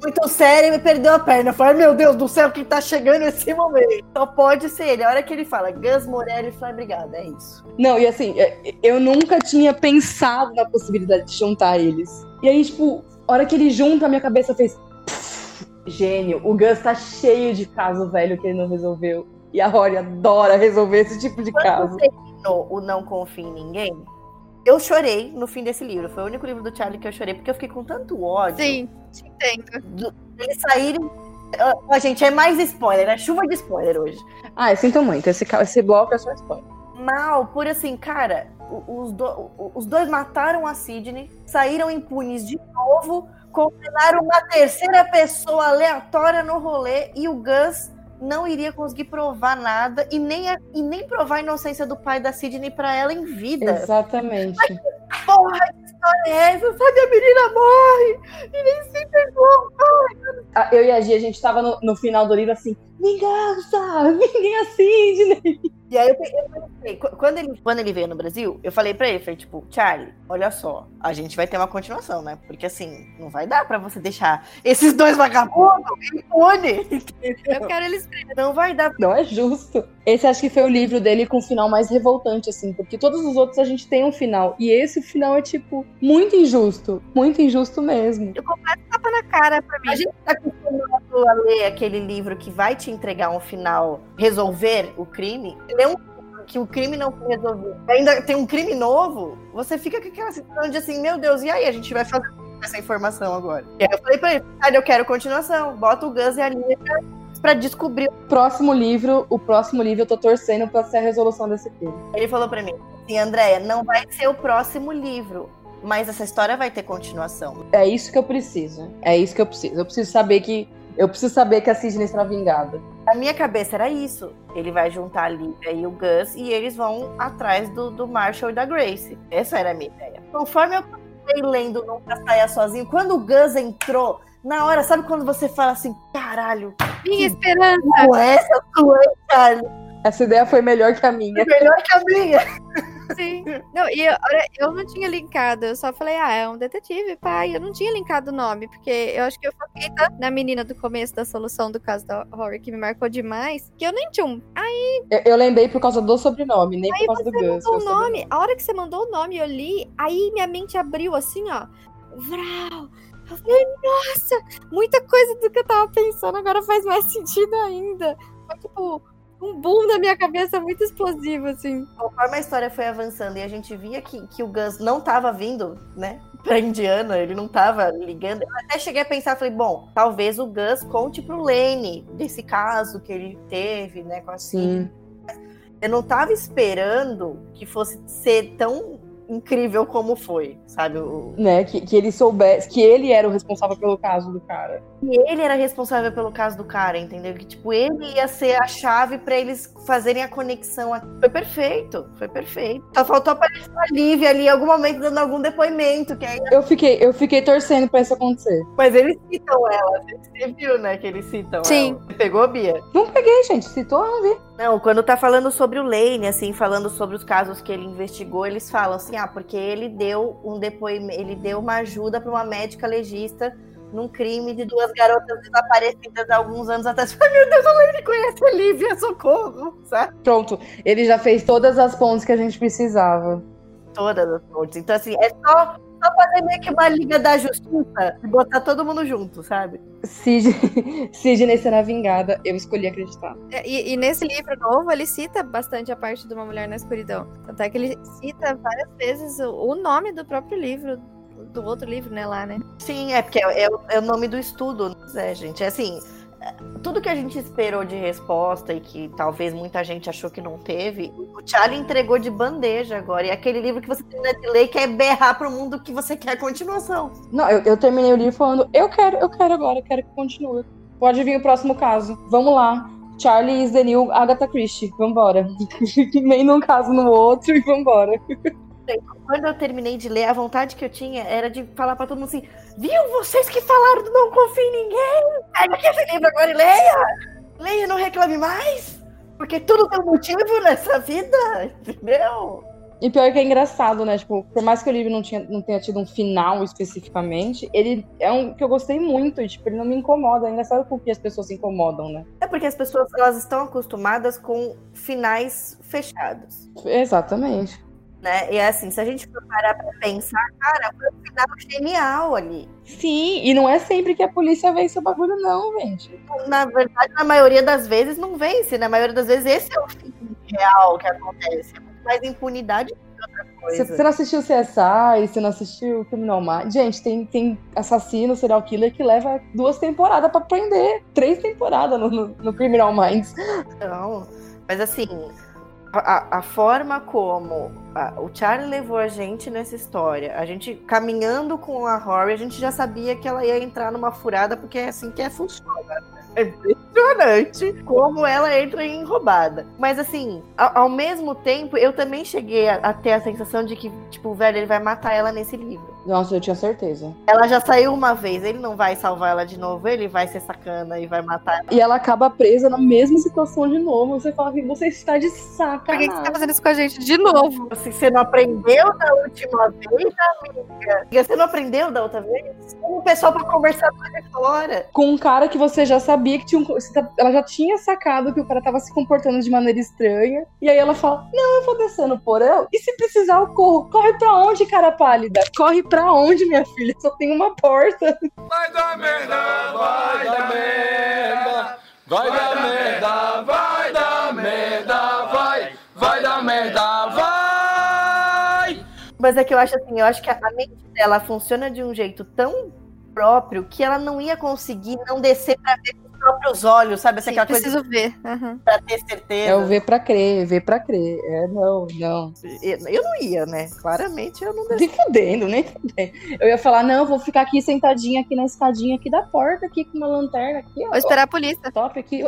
muito séria e me perdeu a perna. Eu falei, meu Deus do céu, que tá chegando esse momento. Só pode ser ele. A hora que ele fala Gus Morelli, eu falei, obrigada, é isso. Não, e assim, é, eu nunca tinha pensado na possibilidade de juntar eles. E aí, tipo, a hora que ele junta, a minha cabeça fez. "Pff, Gênio, o Gus tá cheio de caso velho que ele não resolveu. E a Rory adora resolver esse tipo de caso. Quando terminou o Não Confie em Ninguém, eu chorei no fim desse livro. Foi o único livro do Charlie que eu chorei, porque eu fiquei com tanto ódio. Sim, te entendo. Eles saírem. Ó, gente, é mais spoiler, é chuva de spoiler hoje. Ah, eu sinto muito. Esse, esse bloco é só spoiler. Mal, por assim, cara, os, do- os dois mataram a Sidney, saíram impunes de novo, condenaram uma terceira pessoa aleatória no rolê e o Gus não iria conseguir provar nada e nem, a- e nem provar a inocência do pai da Sidney pra ela em vida. Exatamente. Porra, história é essa? Sabe, a menina morre e nem se pegou. Ah, Eu e a Gia, a gente tava no, no final do livro assim, vingança, ninguém assim, E aí eu pe- eu pensei, qu- quando ele, quando ele veio no Brasil, eu falei pra ele, falei, tipo, Charlie, olha só, a gente vai ter uma continuação, né? Porque assim, não vai dar pra você deixar esses dois vagabundos impune. Eu quero eles Não vai dar. Não é justo. Esse acho que foi o livro dele com o final mais revoltante, assim, porque todos os outros a gente tem um final. E esse final é, tipo, muito injusto. Muito injusto mesmo. tapa na cara pra mim. A gente tá acostumado a ler aquele livro que vai te entregar um final, resolver o crime. Ler um livro que o crime não foi resolvido. Ainda tem um crime novo, você fica com aquela situação de assim, meu Deus, e aí? A gente vai fazer essa informação agora. E aí eu falei pra ele, ah, eu quero continuação. Bota o Gus e a Lívia pra descobrir. Próximo livro, o próximo livro eu tô torcendo pra ser a resolução desse crime. Ele falou pra mim, assim, Andréia, não vai ser o próximo livro. Mas essa história vai ter continuação. É isso que eu preciso. É isso que eu preciso. Eu preciso saber que. Eu preciso saber que a Sidney será vingada. Na minha cabeça era isso. Ele vai juntar a Lívia e o Gus e eles vão atrás do, do Marshall e da Grace. Essa era a minha ideia. Conforme eu fui lendo Nunca Saia Sozinho, quando o Gus entrou, na hora, sabe quando você fala assim, caralho, Minha esperança. com essa tua, hein, Charlie? Essa ideia foi melhor que a minha. Melhor que a minha. Sim. Não, e eu, olha, eu não tinha linkado, eu só falei, ah, é um detetive, pai. Eu não tinha linkado o nome, porque eu acho que eu foquei na menina do começo da solução do caso da Rory, que me marcou demais, que eu nem tinha um. Eu, eu lembrei por causa do sobrenome, nem por causa do Gus. mandou o foi o nome. A hora que você mandou o nome, eu li, aí minha mente abriu assim, ó. Vral. Eu falei, nossa, muita coisa do que eu tava pensando agora faz mais sentido ainda. Foi tipo um boom na minha cabeça muito explosivo, assim. Conforme a história foi avançando e a gente via que, que o Gus não tava vindo, né? Pra Indiana, ele não tava ligando. Eu até cheguei a pensar, falei, bom, talvez o Gus conte pro Lane desse caso que ele teve, né, com a. Sim. Eu não tava esperando que fosse ser tão incrível como foi, sabe? O- Né? Que, que ele soubesse. Que ele era o responsável pelo caso do cara. E ele era responsável pelo caso do cara, entendeu? Que, tipo, ele ia ser a chave pra eles fazerem a conexão. Foi perfeito, foi perfeito. Só faltou aparecer a Lívia ali em algum momento dando algum depoimento, que aí... Eu fiquei, eu fiquei torcendo pra isso acontecer. Mas eles citam ela, você viu, né, que eles citam Sim. ela. Você pegou, Bia? Não peguei, gente. Citou, eu não vi. Não, quando tá falando sobre o Lane, assim, falando sobre os casos que ele investigou, eles falam assim, ah, porque ele deu um depoimento, ele deu uma ajuda pra uma médica legista num crime de duas garotas desaparecidas há alguns anos atrás. Ai, meu Deus, o Lane conhece a Lívia, socorro, sabe? Pronto. Ele já fez todas as pontes que a gente precisava. Todas as fontes. Então, assim, é só, só fazer meio que uma liga da justiça e botar todo mundo junto, sabe? Sidney, Sidney será vingada. Eu escolhi acreditar. É, E, e nesse livro novo, ele cita bastante a parte de uma mulher na escuridão. Tanto é que ele cita várias vezes o, o nome do próprio livro, do outro livro, né, lá, né? Sim, é porque é, é o- é o nome do estudo, né, gente? É assim, tudo que a gente esperou de resposta e que talvez muita gente achou que não teve, o Charlie entregou de bandeja agora. E é aquele livro que você termina de ler e quer berrar pro mundo que você quer a continuação. Não, eu, eu terminei o livro falando, eu quero, eu quero agora, eu quero que continue. Pode vir o próximo caso. Vamos lá. Charlie is the new Agatha Christie. Vambora. Nem num caso no outro e vambora. Quando eu terminei de ler, a vontade que eu tinha era de falar pra todo mundo assim: viu, vocês que falaram do não confie em ninguém? Pega aqui esse livro agora e leia! Leia, não reclame mais! Porque tudo tem um motivo nessa vida, entendeu? E pior que é engraçado, né? Tipo, por mais que o livro não, tinha, não tenha tido um final especificamente, ele é um que eu gostei muito. e, Tipo, ele não me incomoda. É engraçado por que as pessoas se incomodam, né? É porque as pessoas elas estão acostumadas com finais fechados, Exatamente. Né? E é assim, se a gente for parar pra pensar, cara, foi um final genial ali. Sim, e não é sempre que a polícia vence o bagulho, não, gente. Na verdade, na maioria das vezes não vence, na maioria das vezes esse é o fim real que acontece. É muito mais impunidade que outra coisa. você não assistiu CSI, você não assistiu Criminal Minds? Gente, tem, tem assassino, serial killer que leva duas temporadas pra prender. Três temporadas no, no, no Criminal Minds. Então, mas assim, a, a- forma como a- o Charlie levou a gente nessa história, a gente caminhando com a Rory, a gente já sabia que ela ia entrar numa furada, porque é assim que é funciona. É impressionante como ela entra em roubada. Mas assim, ao, ao mesmo tempo, eu também cheguei a, a ter a sensação de que, tipo, velho, ele vai matar ela nesse livro. Nossa, eu tinha certeza. Ela já saiu uma vez, ele não vai salvar ela de novo, ele vai ser sacana e vai matar ela. E ela acaba presa na mesma situação de novo. Você fala que você está de Por sacanagem. que, que você tá fazendo isso com a gente de novo? Assim, você não aprendeu da última vez, amiga? Você não aprendeu da outra vez? Chama o pessoal pra conversar lá fora. Com um cara que você já sabia que tinha um. tá- Ela já tinha sacado que o cara tava se comportando de maneira estranha. E aí ela fala: Não, eu vou descer no porão. E se precisar, eu corro. Corre pra onde, cara pálida? Corre pra onde, minha filha? Só tem uma porta. Vai dar merda, vai dar merda. Vai dar merda, vai dar merda, vai. Vai dar merda, vai. Mas é que eu acho assim, eu acho que a mente dela funciona de um jeito tão próprio que ela não ia conseguir não descer pra ver próprios olhos, sabe? Assim, Sim, aquela coisa preciso ver. Aham. pra ter certeza. É o ver pra crer, ver pra crer. É, não, não. Eu, eu não ia, né? Claramente eu não Nem fudendo, nem fudendo. Eu ia falar: Não, vou ficar aqui sentadinha aqui na escadinha aqui da porta, aqui com uma lanterna aqui, ó. Vou esperar a polícia. Top aqui.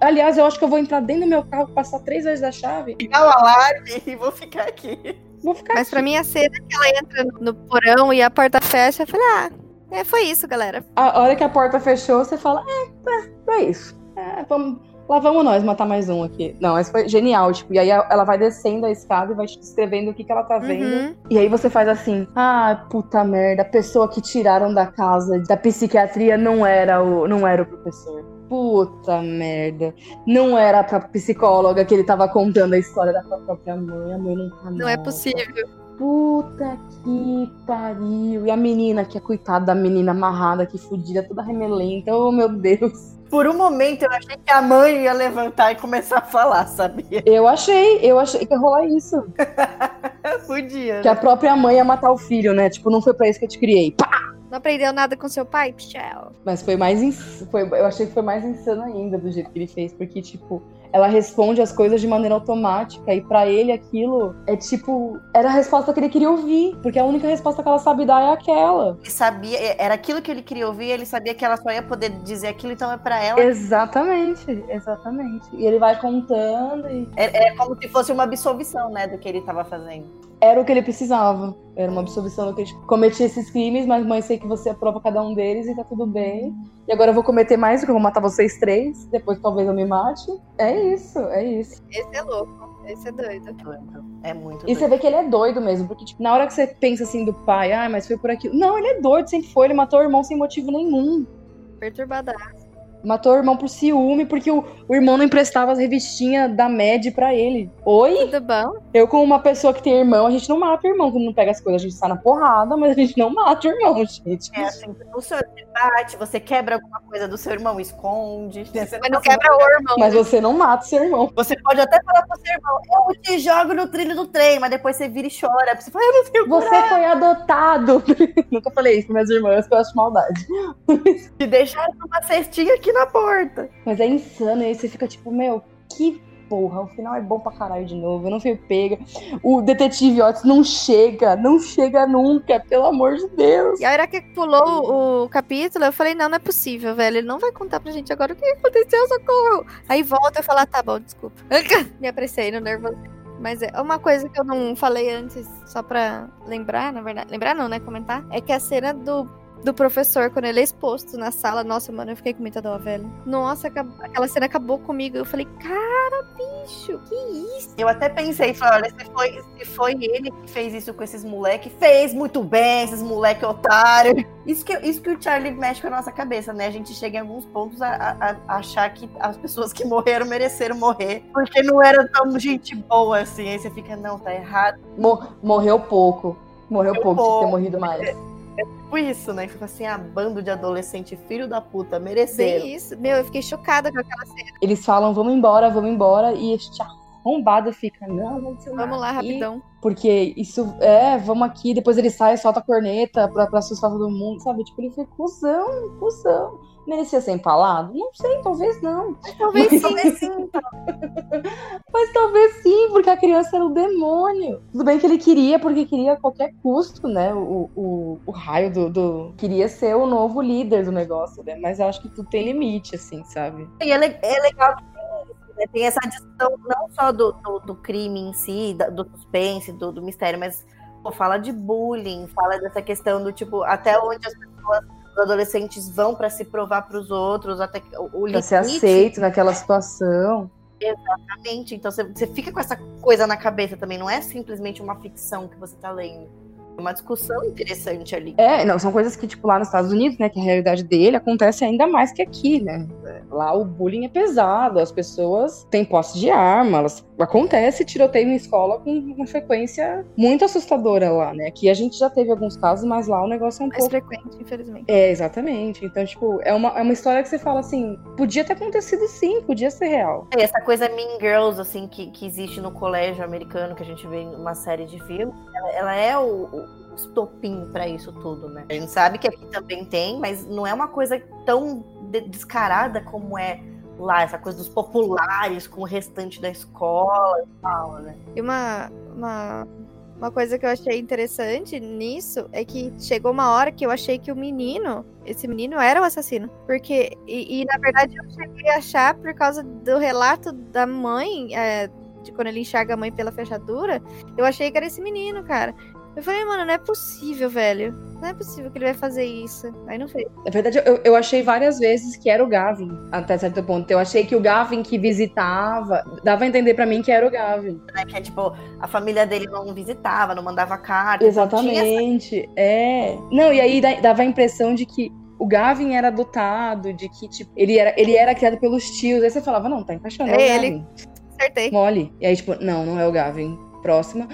Aliás, eu acho que eu vou entrar dentro do meu carro, passar três vezes a chave. ligar o alarme e vou ficar aqui. Vou ficar Mas pra mim a cena que ela entra no porão e a porta fecha, eu falei, ah, é, foi isso, galera. A hora que a porta fechou, você fala, é, é, é isso. É, vamos, lá vamos nós matar mais um aqui. Não, mas foi genial, tipo, e aí ela vai descendo a escada e vai escrevendo o que, que ela tá vendo. Uhum. E aí você faz assim, ah, puta merda, a pessoa que tiraram da casa da psiquiatria não era o, não era o professor. Puta merda. Não era a própria psicóloga que ele tava contando a história da própria mãe. A mãe não tá Não é morta. possível. Puta que pariu. E a menina, que é coitada da menina amarrada, que fudida, toda remelenta. Oh, meu Deus. Por um momento eu achei que a mãe ia levantar e começar a falar, sabia? Eu achei, eu achei que ia rolar isso. Podia. Que né? a própria mãe ia matar o filho, né? Tipo, não foi pra isso que eu te criei. Pá! Não aprendeu nada com seu pai? Pichel. Mas foi mais. ins- Foi, eu achei que foi mais insano ainda do jeito que ele fez. Porque, tipo, ela responde as coisas de maneira automática. E pra ele aquilo é tipo. Era a resposta que ele queria ouvir. Porque a única resposta que ela sabe dar é aquela. Ele sabia, era aquilo que ele queria ouvir, ele sabia que ela só ia poder dizer aquilo, então é pra ela. Exatamente, exatamente. E ele vai contando e. É, é como se fosse uma absolvição, né, do que ele tava fazendo. Era o que ele precisava. Era uma absolvição do que ele cometia esses crimes, mas mãe, sei que você aprova cada um deles e tá tudo bem. E agora eu vou cometer mais, porque eu vou matar vocês três. Depois talvez eu me mate. É isso, é isso. Esse é louco. Esse é doido. É muito. E você doido. vê que ele é doido mesmo, porque tipo, na hora que você pensa assim do pai, ah, mas foi por aquilo. Não, ele é doido, sempre foi. Ele matou o irmão sem motivo nenhum. Perturbada. Matou o irmão por ciúme, porque o, o irmão não emprestava as revistinhas da MED pra ele. Oi? Tudo bom? Eu, como uma pessoa que tem irmão, a gente não mata o irmão quando não pega as coisas. A gente sai na porrada, mas a gente não mata o irmão, gente. É assim, o seu debate, você quebra alguma coisa do seu irmão, esconde. né? Você Mas não passa- quebra o irmão. Mas você não mata seu irmão. Você pode até falar pro seu irmão, eu te jogo no trilho do trem, mas depois você vira e chora. Você fala, eu não tenho Você foi adotado. Nunca falei isso para minhas irmãs, que eu acho maldade. te deixar numa cestinha aqui na porta. Mas é insano, e aí você fica tipo, meu, que porra, o final é bom pra caralho de novo, eu não fui pega. O detetive Otis não chega, não chega nunca, pelo amor de Deus. E a hora que pulou o capítulo, eu falei, não, não é possível, velho. Ele não vai contar pra gente agora o que aconteceu, socorro. Aí volta e fala, tá bom, desculpa. Me apressei no nervoso. Mas é uma coisa que eu não falei antes, só pra lembrar, na verdade. Lembrar não, né? Comentar. É que a cena do, do professor, quando ele é exposto na sala, nossa, mano, eu fiquei com muita dó, velho. Nossa, aquela cena acabou comigo. Eu falei, cara, bicho, que isso? Eu até pensei, falei, olha, se foi, se foi ele que fez isso com esses moleque, fez muito bem, esses moleque otário. Isso que, isso que o Charlie mexe com a nossa cabeça, né? A gente chega em alguns pontos a, a- a achar que as pessoas que morreram mereceram morrer, porque não era tão gente boa assim. Aí você fica, não, tá errado. Mo- morreu pouco. Morreu Morreu pouco, tinha que ter pouco. morrido mais. Tipo isso, né? Fica assim, ah, bando de adolescente filho da puta, mereceram. Bem isso. Meu, eu fiquei chocada com aquela cena. Eles falam, vamos embora, vamos embora, e este arrombado fica, não, vamos, Vamos lá, aqui, rapidão. Porque isso, é, vamos aqui, depois ele sai, solta a corneta pra, pra assustar todo mundo, sabe? Tipo, ele foi cuzão, cuzão. Merecia ser empalado? Não sei, talvez não. Talvez sim. Talvez sim, Mas talvez sim, porque a criança era o demônio. Tudo bem que ele queria, porque queria a qualquer custo, né? O, o, o raio do, do- Queria ser o novo líder do negócio, né? Mas eu acho que tudo tem limite, assim, sabe? E é, é legal que tem isso, né? Tem essa discussão não só do, do, do crime em si, do suspense, do, do mistério, mas pô, fala de bullying, fala dessa questão do tipo, até onde as pessoas, os adolescentes vão pra se provar pros outros, até que o, limite. ser aceito naquela situação. Exatamente. Então você, você fica com essa coisa na cabeça também, não é simplesmente uma ficção que você tá lendo. É uma discussão interessante ali. É, não, são coisas que, tipo, lá nos Estados Unidos, né, que a realidade dele acontece ainda mais que aqui, né? Lá o bullying é pesado, as pessoas têm posse de arma, elas... acontece tiroteio em escola com uma frequência muito assustadora lá, né? Aqui a gente já teve alguns casos, mas lá o negócio é um Mais pouco frequente, infelizmente. É, exatamente. Então, tipo, é uma, é uma história que você fala assim, podia ter acontecido sim, podia ser real. É, Essa coisa Mean Girls, assim, que, que existe no colégio americano, que a gente vê em uma série de filmes, ela, ela é o, o estopim pra isso tudo, né? A gente sabe que aqui também tem, mas não é uma coisa tão de- descarada como é lá, essa coisa dos populares com o restante da escola e tal, né? E uma, uma, uma coisa que eu achei interessante nisso é que chegou uma hora que eu achei que o menino, esse menino era o assassino. Porque, e, e, na verdade eu cheguei a achar por causa do relato da mãe, é, de quando ele enxerga a mãe pela fechadura, eu achei que era esse menino, cara. Eu falei, mano, não é possível, velho. Não é possível que ele vai fazer isso. Aí não fez. Na verdade, eu, eu achei várias vezes que era o Gavin, até certo ponto. Eu achei que o Gavin que visitava, dava a entender pra mim que era o Gavin. Né, Que é tipo, a família dele não visitava, não mandava carta. então tinha essa- Exatamente. É. Não, e aí da- dava a impressão de que o Gavin era adotado, de que, tipo, ele era, ele era criado pelos tios. Aí você falava, não, tá encaixando, é, É ele. Acertei. Mole. E aí, tipo, não, não é o Gavin. Próxima.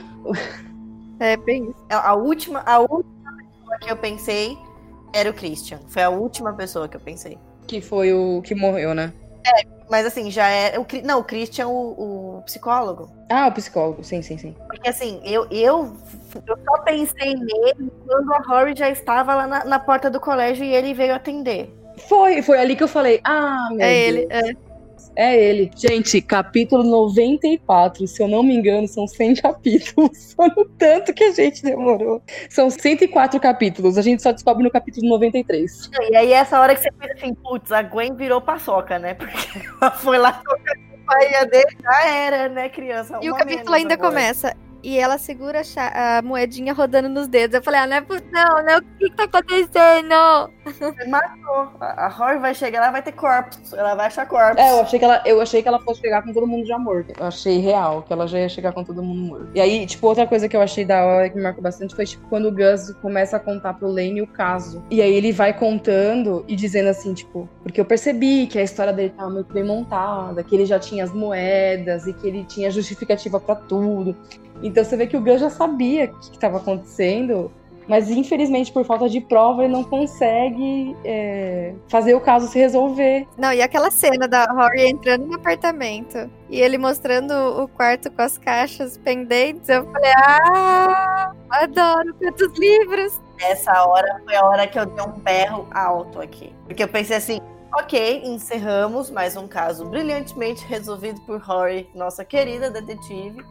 É bem isso. A última, a última pessoa que eu pensei era o Christian. Foi a última pessoa que eu pensei. Que foi o que morreu, né? Mas assim, já é. O, não, o Christian, o, o psicólogo. Ah, o psicólogo. Sim, sim, sim. Porque assim, eu, eu, eu só pensei nele quando a Rory já estava lá na, na porta do colégio e ele veio atender. Foi, foi ali que eu falei, ah, meu É Deus. ele. É. É ele. Gente, capítulo 94, se eu não me engano, são 100 capítulos. Só no tanto que a gente demorou. São 104 capítulos, a gente só descobre no capítulo 93. E aí, essa hora que você pensa assim, putz, a Gwen virou paçoca, né? Porque ela foi lá tocar a dele, já era, né, criança? E o capítulo menos ainda agora. começa. E ela segura a, a moedinha rodando nos dedos. Eu falei, ah, não é possível, não, não, o que, que tá acontecendo? Você matou. A a Rory vai chegar, ela vai ter corpos. Ela vai achar corpos. É, eu achei, que ela, eu achei que ela fosse chegar com todo mundo já morto. Eu achei real, que ela já ia chegar com todo mundo morto. E aí, tipo, outra coisa que eu achei da hora, que me marcou bastante, foi, tipo, quando o Gus começa a contar pro Lane o caso. E aí ele vai contando e dizendo assim, tipo, porque eu percebi que a história dele tava muito bem montada, que ele já tinha as moedas e que ele tinha justificativa pra tudo. Então você vê que o Gus já sabia o que estava acontecendo, mas infelizmente por falta de prova ele não consegue é, fazer o caso se resolver. Não, e aquela cena da Rory entrando no apartamento e ele mostrando o quarto com as caixas pendentes, eu falei, ah, adoro quantos livros. Essa hora foi a hora que eu dei um berro alto aqui. Porque eu pensei assim, ok, encerramos mais um caso brilhantemente resolvido por Rory, nossa querida detetive.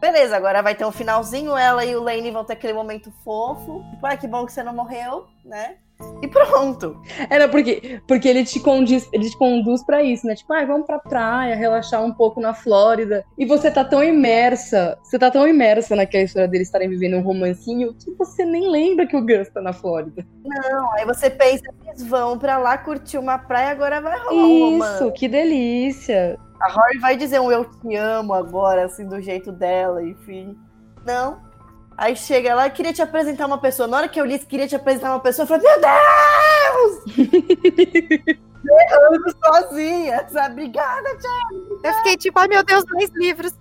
Beleza, agora vai ter um finalzinho, ela e o Lane vão ter aquele momento fofo. Ah, que bom que você não morreu, né? E pronto. Era porque, porque ele te condiz, ele te conduz pra isso, né? Tipo, ah, vamos pra praia, relaxar um pouco na Flórida. E você tá tão imersa, você tá tão imersa naquela história deles estarem vivendo um romancinho que você nem lembra que o Gus tá na Flórida. Não, aí você pensa, eles vão pra lá curtir uma praia, agora vai rolar um romance. Isso, que delícia. A Rory vai dizer um eu te amo agora, assim, do jeito dela, enfim. Não. Aí chega lá, queria te apresentar uma pessoa. Na hora que eu li, queria te apresentar uma pessoa, eu falei, meu Deus! Errando sozinha, sabe? Obrigada, tia. Eu fiquei tipo, ai meu Deus, mais livros.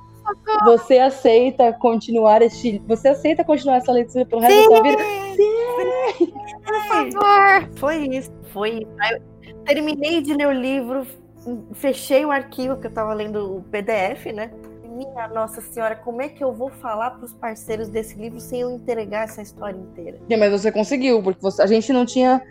Você aceita continuar este. Você aceita continuar essa leitura pelo resto da sua vida? Por favor. Foi isso, foi isso. Aí eu terminei de ler o livro, fechei o arquivo, que eu tava lendo o PDF, né? minha nossa senhora, como é que eu vou falar pros parceiros desse livro sem eu entregar essa história inteira? Sim, Mas você conseguiu, porque você- a gente não tinha.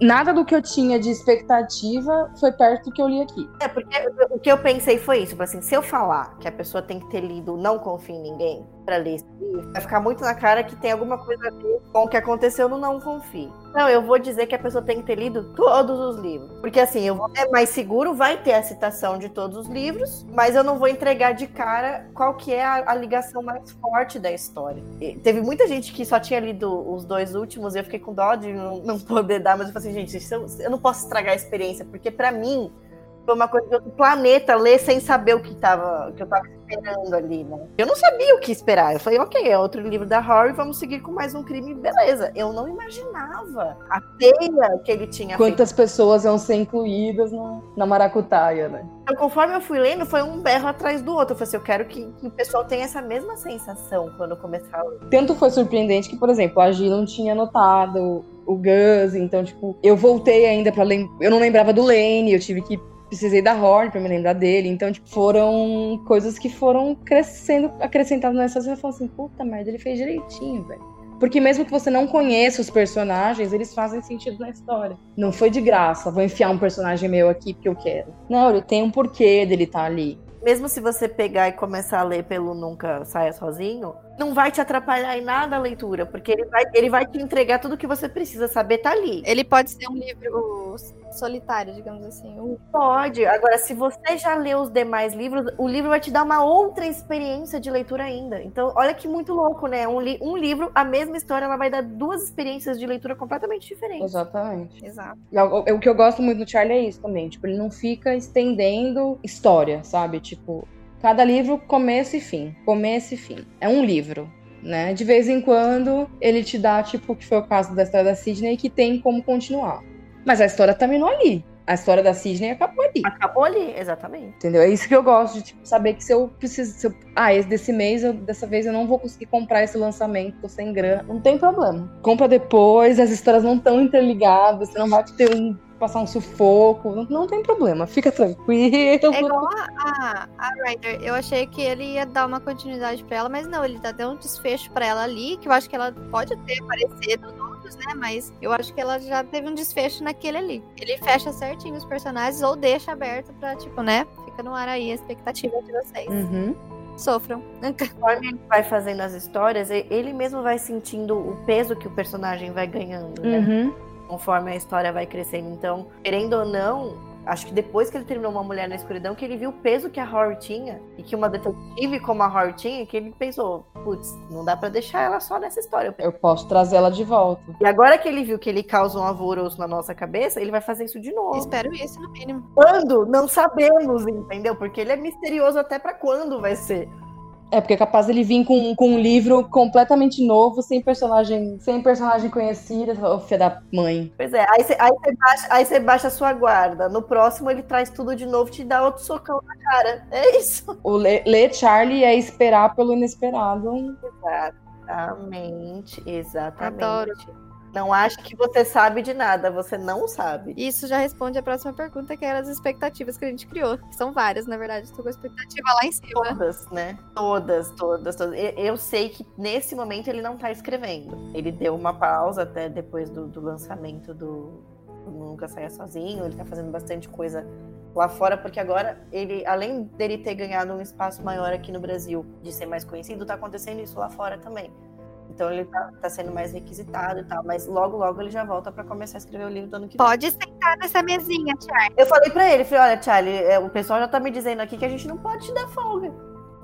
Nada do que eu tinha de expectativa foi perto do que eu li aqui. É, porque o que eu pensei foi isso, assim, se eu falar que a pessoa tem que ter lido Não Confie em Ninguém pra ler esse livro, vai ficar muito na cara que tem alguma coisa a ver com o que aconteceu no Não Confie. Não, eu vou dizer que a pessoa tem que ter lido todos os livros. Porque assim, eu vou é mais seguro, vai ter a citação de todos os livros, mas eu não vou entregar de cara qual que é a, a ligação mais forte da história. E teve muita gente que só tinha lido os dois últimos e eu fiquei com dó de não, não poder dar, mas eu falei assim, gente, eu, eu não posso estragar a experiência, porque pra mim foi uma coisa de outro planeta ler sem saber o que, tava, que eu tava esperando ali, né? Eu não sabia o que esperar. Eu falei, ok, é outro livro da Horror, vamos seguir com mais um crime, beleza. Eu não imaginava a teia que ele tinha feito. Quantas pessoas iam ser incluídas na, na maracutaia, né? Então, conforme eu fui lendo, foi um berro atrás do outro. Eu falei assim, eu quero que, que o pessoal tenha essa mesma sensação quando começar a ler. Tanto foi surpreendente que, por exemplo, a Gi não tinha notado o Gus, então, tipo, eu voltei ainda pra lembrar. Eu não lembrava do Lane, eu tive que. Precisei da Horn pra me lembrar dele. Então, tipo, foram coisas que foram crescendo, acrescentadas nessa. Você fala assim, puta merda, ele fez direitinho, velho. Porque mesmo que você não conheça os personagens, eles fazem sentido na história. Não foi de graça, vou enfiar um personagem meu aqui porque eu quero. Não, ele tem um porquê dele estar ali. Mesmo se você pegar e começar a ler pelo Nunca Saia Sozinho, não vai te atrapalhar em nada a leitura, porque ele vai, ele vai te entregar tudo que você precisa saber, tá ali. Ele pode ser um livro solitário, digamos assim. Um- Pode. Agora, se você já leu os demais livros, o livro vai te dar uma outra experiência de leitura ainda. Então, olha que muito louco, né? Um, li- um livro, a mesma história, ela vai dar duas experiências de leitura completamente diferentes. Exatamente. Exato. E o, o que eu gosto muito do Charlie é isso também. Tipo, ele não fica estendendo história, sabe? Tipo, cada livro, começo e fim. Começo e fim. É um livro. Né? De vez em quando ele te dá, tipo, que foi o caso da história da Sidney, que tem como continuar. Mas a história terminou ali. A história da Sidney acabou ali. Acabou ali, exatamente. Entendeu? É isso que eu gosto de tipo, saber que se eu preciso. se eu- ah, esse desse mês, eu- dessa vez eu não vou conseguir comprar esse lançamento, tô sem grana. Não tem problema. Compra depois, as histórias não estão interligadas, você não vai ter um. Passar um sufoco. Não, não tem problema, fica tranquilo. É igual a, a, Ryder. Eu achei que ele ia dar uma continuidade pra ela, mas não, ele tá dando um desfecho pra ela ali, que eu acho que ela pode ter aparecido nos outros, né? Mas eu acho que ela já teve um desfecho naquele ali. Ele fecha certinho os personagens ou deixa aberto pra, tipo, né? Fica no ar aí a expectativa de vocês. Uhum. Sofram. Conforme ele vai fazendo as histórias, e- ele mesmo vai sentindo o peso que o personagem vai ganhando, né? Uhum. Conforme a história vai crescendo. Então, querendo ou não, acho que depois que ele terminou Uma Mulher na Escuridão, que ele viu o peso que a Horror tinha, e que uma detetive como a Horror tinha, que ele pensou, putz, não dá pra deixar ela só nessa história. Eu posso trazer ela de volta. E agora que ele viu que ele causa um alvoroço na nossa cabeça, ele vai fazer isso de novo. Espero isso, no mínimo. Quando? Não sabemos, entendeu? Porque ele é misterioso até pra quando vai ser. É, porque é capaz dele vir com, com um livro completamente novo, sem personagem, sem personagem conhecida. Ô, filha da mãe. Pois é, aí você aí baixa, aí baixa a sua guarda. No próximo ele traz tudo de novo, te dá outro socão na cara. É isso. O ler, ler Charlie é esperar pelo inesperado. Exatamente, exatamente. Adoro. Não ache que você sabe de nada, você não sabe. Isso já responde a próxima pergunta, que era as expectativas que a gente criou. Que são várias, na verdade. Estou com a expectativa lá em cima. Todas, né? Todas, todas, todas. Eu sei que nesse momento ele não tá escrevendo. Ele deu uma pausa até depois do, do lançamento do, do Nunca Saia Sozinho. Ele tá fazendo bastante coisa lá fora, porque agora ele, além dele ter ganhado um espaço maior aqui no Brasil, de ser mais conhecido, tá acontecendo isso lá fora também. Então ele tá, tá sendo mais requisitado e tal, mas logo, logo ele já volta pra começar a escrever o livro do ano que vem. Pode sentar nessa mesinha, Charlie. Eu falei pra ele, falei, olha, Charlie, é, o pessoal já tá me dizendo aqui que a gente não pode te dar folga.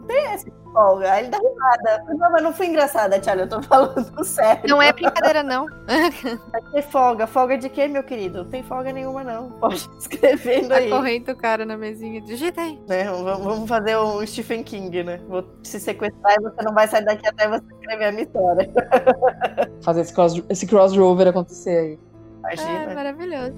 Não tem essa folga. Aí ele dá risada. Não, mas não foi engraçada, Charlie, eu tô falando sério. Não é brincadeira, não. Vai ter folga. Folga de quê, meu querido? Não tem folga nenhuma, não. Pode escrevendo Tá aí. correndo o cara na mesinha. Digita aí. Né? Vamos, fazer um Stephen King, né? Vou te sequestrar e você não vai sair daqui até você escrever a minha história. Fazer esse, cross, esse crossover acontecer aí. É, Imagina. maravilhoso.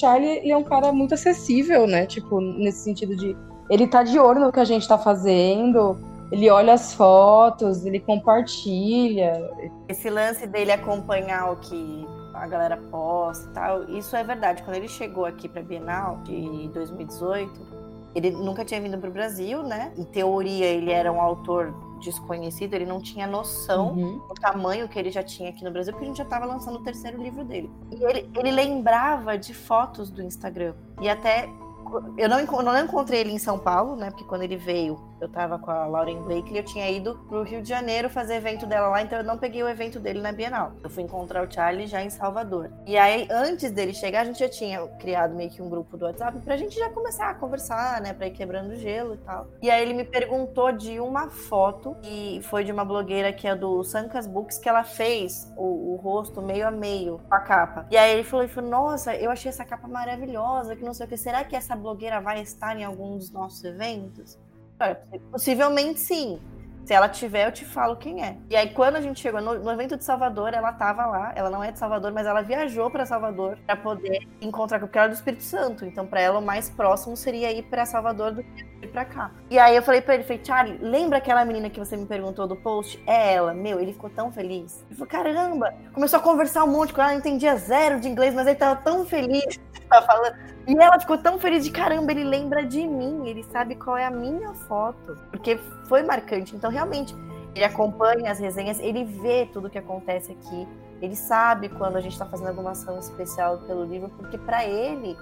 Charlie, ele é um cara muito acessível, né? Tipo, nesse sentido de. Ele tá de olho no que a gente tá fazendo. Ele olha as fotos, ele compartilha. Esse lance dele acompanhar o que a galera posta e tal, isso é verdade. Quando ele chegou aqui pra Bienal de 2018, ele nunca tinha vindo pro Brasil, né? Em teoria, ele era um autor desconhecido, ele não tinha noção Uhum. do tamanho que ele já tinha aqui no Brasil, porque a gente já estava lançando o terceiro livro dele. E ele, ele lembrava de fotos do Instagram. E até. Eu não, não encontrei ele em São Paulo, né? Porque quando ele veio, eu tava com a Lauren Blake e eu tinha ido pro Rio de Janeiro fazer evento dela lá, então eu não peguei o evento dele na Bienal. Eu fui encontrar o Charlie já em Salvador. E aí, antes dele chegar, a gente já tinha criado meio que um grupo do WhatsApp pra gente já começar a conversar, né? Pra ir quebrando gelo e tal. E aí ele me perguntou de uma foto, que foi de uma blogueira que é do Sancas Books, que ela fez o, o rosto meio a meio com a capa. E aí ele falou, ele falou, nossa, eu achei essa capa maravilhosa, que não sei o que. Será que essa blogueira vai estar em algum dos nossos eventos? Olha, Possivelmente sim. Se ela tiver, eu te falo quem é. E aí, quando a gente chegou no, no evento de Salvador, ela tava lá. Ela não é de Salvador, mas ela viajou pra Salvador pra poder encontrar com porque ela é do Espírito Santo. Então, pra ela, o mais próximo seria ir pra Salvador do que pra cá. E aí, eu falei pra ele, falei, Charlie, lembra aquela menina que você me perguntou do post? É ela. Meu, ele ficou tão feliz. Ele falou, caramba. Começou a conversar um monte com ela, entendia zero de inglês, mas ele tava tão feliz. Tava falando. E ela ficou tão feliz de caramba, ele lembra de mim, ele sabe qual é a minha foto. Porque foi marcante. Então, realmente, ele acompanha as resenhas, ele vê tudo que acontece aqui. Ele sabe quando a gente tá fazendo alguma ação especial pelo livro, porque para ele,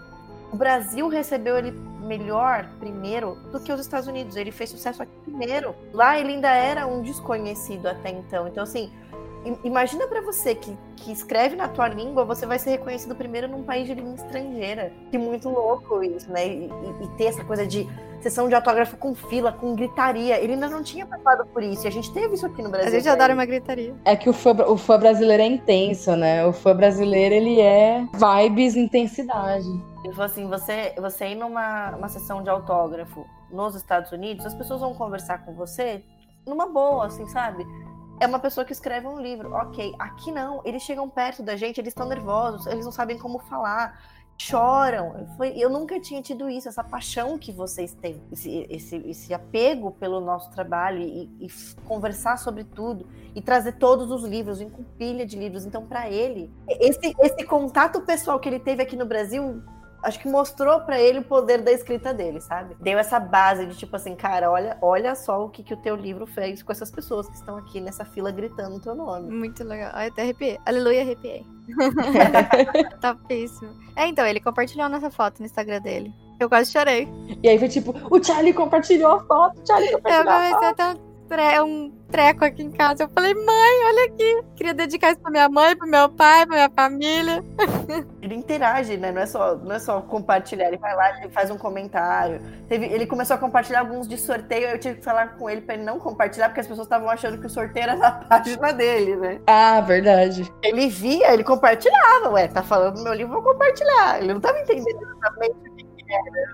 o Brasil recebeu ele melhor primeiro do que os Estados Unidos. Ele fez sucesso aqui primeiro. Lá ele ainda era um desconhecido até então. Então, assim, im- imagina pra você que, que escreve na tua língua, você vai ser reconhecido primeiro num país de língua estrangeira. Que muito louco isso, né? E, e- e ter essa coisa de sessão de autógrafo com fila, com gritaria. Ele ainda não tinha passado por isso. E a gente teve isso aqui no Brasil. A gente né? adora uma gritaria. É que o fã, o fã brasileiro é intenso, né? O fã brasileiro, ele é vibes, intensidade. Falou assim: você, você ir numa uma sessão de autógrafo nos Estados Unidos, as pessoas vão conversar com você numa boa, assim, sabe? É uma pessoa que escreve um livro, ok. Aqui não, eles chegam perto da gente, eles estão nervosos, eles não sabem como falar, choram. Foi, eu nunca tinha tido isso, essa paixão que vocês têm, esse, esse, esse apego pelo nosso trabalho e, e conversar sobre tudo e trazer todos os livros, com pilha de livros. Então, para ele, esse, esse contato pessoal que ele teve aqui no Brasil acho que mostrou pra ele o poder da escrita dele, sabe? Deu essa base de tipo assim, cara, olha, olha só o que, que o teu livro fez com essas pessoas que estão aqui nessa fila gritando o teu nome. Muito legal. Ai, até arrepiei. Aleluia, arrepiei. Topíssimo. É, então, ele compartilhou nossa foto no Instagram dele. Eu quase chorei. E aí foi tipo, o Charlie compartilhou a foto, o Charlie Eu compartilhou a comecei foto. a um, tre- um treco aqui em casa. Eu falei, mãe, olha aqui. Queria dedicar isso pra minha mãe, pro meu pai, pra minha família. Ele interage, né? Não é só, não é só compartilhar, ele vai lá, ele faz um comentário. Teve, ele começou a compartilhar alguns de sorteio, eu tive que falar com ele pra ele não compartilhar, porque as pessoas estavam achando que o sorteio era na página dele, né? Ah, verdade. Ele via, ele compartilhava, ué, tá falando do meu livro, vou compartilhar. Ele não tava entendendo exatamente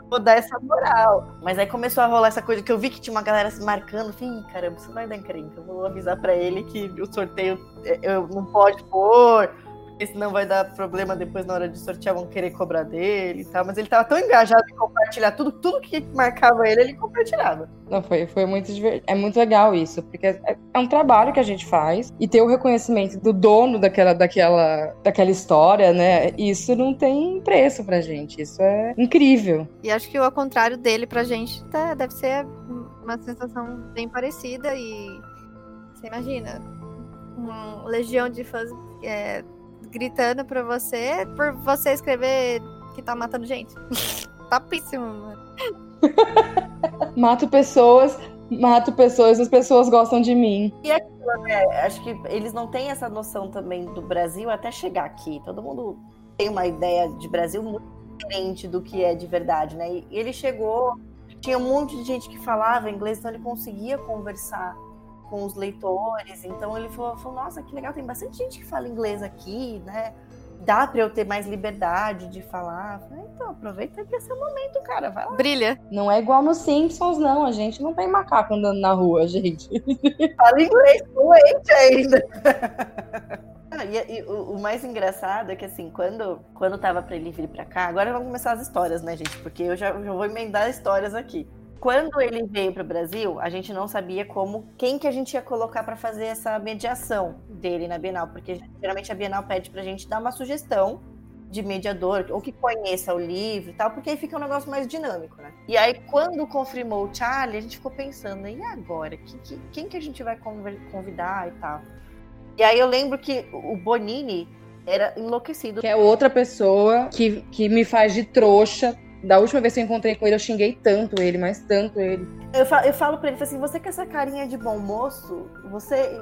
vou dar essa moral. Mas aí começou a rolar essa coisa que eu vi que tinha uma galera se marcando, falei, caramba, isso vai dar encrenca, eu vou avisar pra ele que o sorteio é, eu não pode pôr, porque senão vai dar problema depois na hora de sortear, vão querer cobrar dele e tal. Mas ele tava tão engajado em compartilhar tudo, tudo que marcava ele, ele compartilhava. Não, foi, foi muito divertido. É muito legal isso, porque é, é um trabalho que a gente faz e ter o reconhecimento do dono daquela, daquela, daquela história, né? Isso não tem preço pra gente. Isso é incrível. E acho que o ao contrário dele pra gente tá- deve ser uma sensação bem parecida. E você imagina, uma legião de fãs é, gritando pra você por você escrever que tá matando gente. Topíssimo, mano. Mato pessoas, mato pessoas, as pessoas gostam de mim. É, acho que eles não têm essa noção também do Brasil até chegar aqui. Todo mundo tem uma ideia de Brasil muito diferente do que é de verdade, né? E ele chegou, tinha um monte de gente que falava inglês, então ele conseguia conversar com os leitores. Então ele falou, falou nossa, que legal, tem bastante gente que fala inglês aqui, né? Dá pra eu ter mais liberdade de falar. Falei, então, aproveita que esse é o momento, cara. Vai lá. Brilha. Não é igual nos Simpsons, não. A gente não tem macaco andando na rua, gente. Fala inglês fluente ainda. Ah, e, e o, o mais engraçado é que, assim, quando, quando tava pra ele vir pra cá, agora vamos começar as histórias, né, gente? Porque eu já, já vou emendar histórias aqui. Quando ele veio para o Brasil, a gente não sabia como, quem que a gente ia colocar para fazer essa mediação dele na Bienal, porque geralmente a Bienal pede para a gente dar uma sugestão de mediador, ou que conheça o livro e tal, porque aí fica um negócio mais dinâmico, né? E aí, quando confirmou o Charlie, a gente ficou pensando, e agora? Que, que, quem que a gente vai convidar e tal? E aí eu lembro que o Bonini era enlouquecido. Que é outra pessoa que, que me faz de trouxa da última vez que eu encontrei com ele, eu xinguei tanto ele, mas tanto ele. Eu falo, eu falo pra ele assim: você com essa carinha de bom moço, você.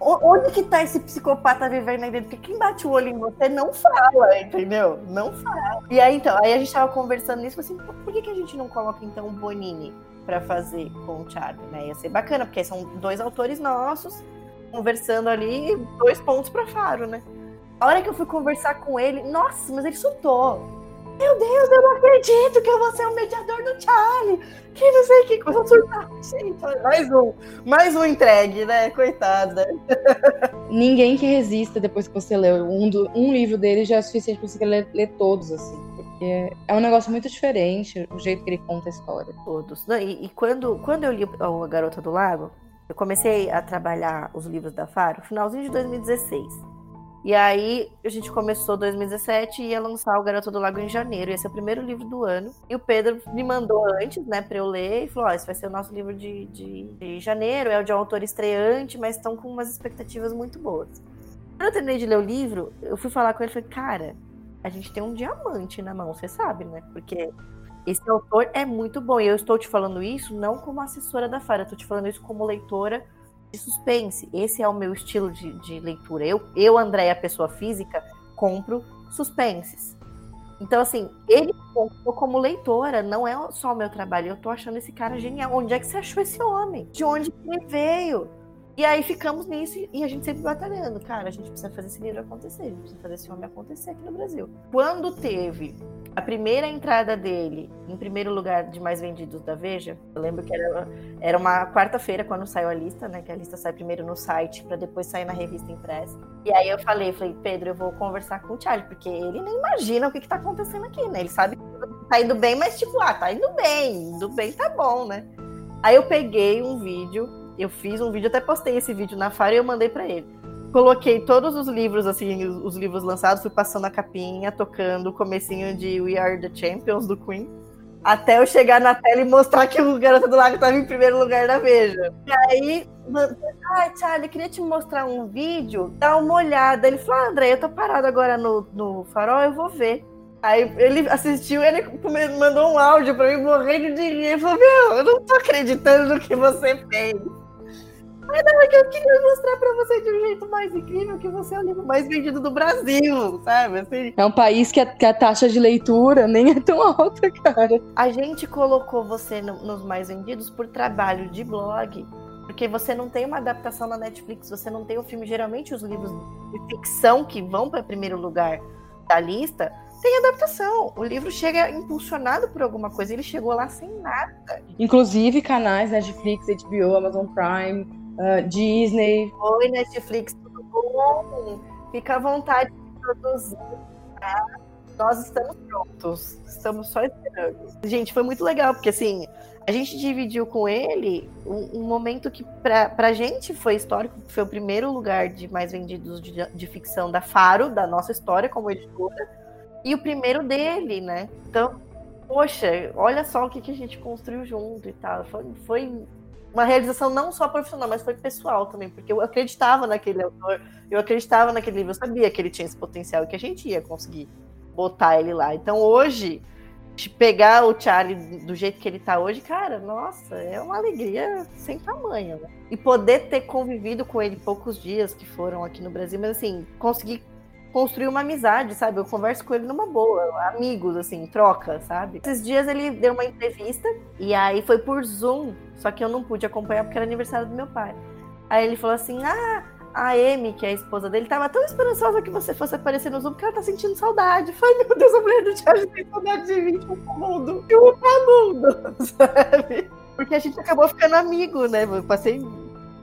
Onde que tá esse psicopata vivendo aí dentro? Porque quem bate o olho em você não fala, entendeu? Não fala. E aí, então, aí a gente tava conversando nisso, assim, por que, que a gente não coloca, então, o Bonini pra fazer com o Charlie, né? Ia ser bacana, porque são dois autores nossos conversando ali, dois pontos pra Faro, né? A hora que eu fui conversar com ele, nossa, mas ele soltou meu Deus, eu não acredito que eu vou ser o mediador do Charlie. Que não sei o que, coisa surtar. Gente, mais um. Mais um entregue, né? Coitada. Ninguém que resista depois que você lê um, do, um livro dele já é suficiente pra você ler, ler todos, assim. Porque é um negócio muito diferente o jeito que ele conta a história. Todos. E, e quando, quando eu li A Garota do Lago, eu comecei a trabalhar os livros da Faro finalzinho de 2016. E aí a gente começou 2017 e ia lançar o Garoto do Lago em janeiro. Esse é o primeiro livro do ano. E o Pedro me mandou antes, né, pra eu ler, e falou: Ó, oh, esse vai ser o nosso livro de, de, de janeiro, é o de um autor estreante, mas estão com umas expectativas muito boas. Quando eu terminei de ler o livro, eu fui falar com ele e falei, cara, a gente tem um diamante na mão, você sabe, né? Porque esse autor é muito bom. E eu estou te falando isso não como assessora da Fara, eu estou te falando isso como leitora de suspense. Esse é o meu estilo de, de leitura. Eu, eu, Andréia, pessoa física, compro suspenses. Então, assim, ele como leitora, não é só o meu trabalho. Eu tô achando esse cara genial. Onde é que você achou esse homem? De onde ele veio? E aí ficamos nisso e a gente sempre batalhando. Cara, a gente precisa fazer esse livro acontecer, a gente precisa fazer esse homem acontecer aqui no Brasil. Quando teve a primeira entrada dele em primeiro lugar de mais vendidos da Veja, eu lembro que era, era uma quarta-feira quando saiu a lista, né? Que a lista sai primeiro no site para depois sair na revista impressa. E aí eu falei, falei, Pedro, eu vou conversar com o Charlie, porque ele nem imagina o que, que tá acontecendo aqui, né? Ele sabe que tá indo bem, mas tipo, ah, tá indo bem, indo bem, tá bom, né? Aí eu peguei um vídeo eu fiz um vídeo, até postei esse vídeo na Fara e eu mandei para ele. Coloquei todos os livros, assim, os, os, livros lançados, fui passando a capinha, tocando o comecinho de We Are the Champions do Queen. Até eu chegar na tela e mostrar que o Garota do Lago estava em primeiro lugar da Veja. E aí, ai, Charlie, queria te mostrar um vídeo, dá uma olhada. Ele falou, ah, André, eu tô parado agora no, no farol, eu vou ver. Aí ele assistiu, ele mandou um áudio pra mim morrendo de rir. Ele falou, meu, eu não tô acreditando no que você fez. Mas não, é que eu queria mostrar pra você de um jeito mais incrível que você é o livro mais vendido do Brasil, sabe? Assim. É um país que a, que a taxa de leitura nem é tão alta, cara. A gente colocou você no, nos mais vendidos por trabalho de blog, porque você não tem uma adaptação na Netflix, você não tem o filme. Geralmente, os livros de ficção que vão para primeiro lugar da lista tem adaptação. O livro chega impulsionado por alguma coisa, ele chegou lá sem nada. Inclusive canais Netflix, HBO, Amazon Prime, uh, Disney. Oi, Netflix, tudo bom? Fica à vontade de produzir. Tá? Nós estamos prontos. Estamos só esperando. Gente, foi muito legal, porque assim, a gente dividiu com ele um, um momento que pra, pra gente foi histórico, foi o primeiro lugar de mais vendidos de, de ficção da Faro, da nossa história como editora, e o primeiro dele, né? Então, poxa, olha só o que, que a gente construiu junto e tal. Foi, foi uma realização não só profissional, mas foi pessoal também, porque eu acreditava naquele autor, eu acreditava naquele livro, eu sabia que ele tinha esse potencial e que a gente ia conseguir botar ele lá. Então hoje, pegar o Charlie do jeito que ele tá hoje, cara, nossa, é uma alegria sem tamanho, né? E poder ter convivido com ele poucos dias que foram aqui no Brasil, mas assim, conseguir construir uma amizade, sabe? Eu converso com ele numa boa, amigos, assim, troca, sabe? Esses dias ele deu uma entrevista e aí foi por Zoom, só que eu não pude acompanhar porque era aniversário do meu pai. Aí ele falou assim: Ah, a Amy, que é a esposa dele, tava tão esperançosa que você fosse aparecer no Zoom porque ela tá sentindo saudade. Falei, meu Deus, a mulher do Thiago tem saudade de mim, o mundo, e o mundo, sabe? Porque a gente acabou ficando amigo, né? Eu passei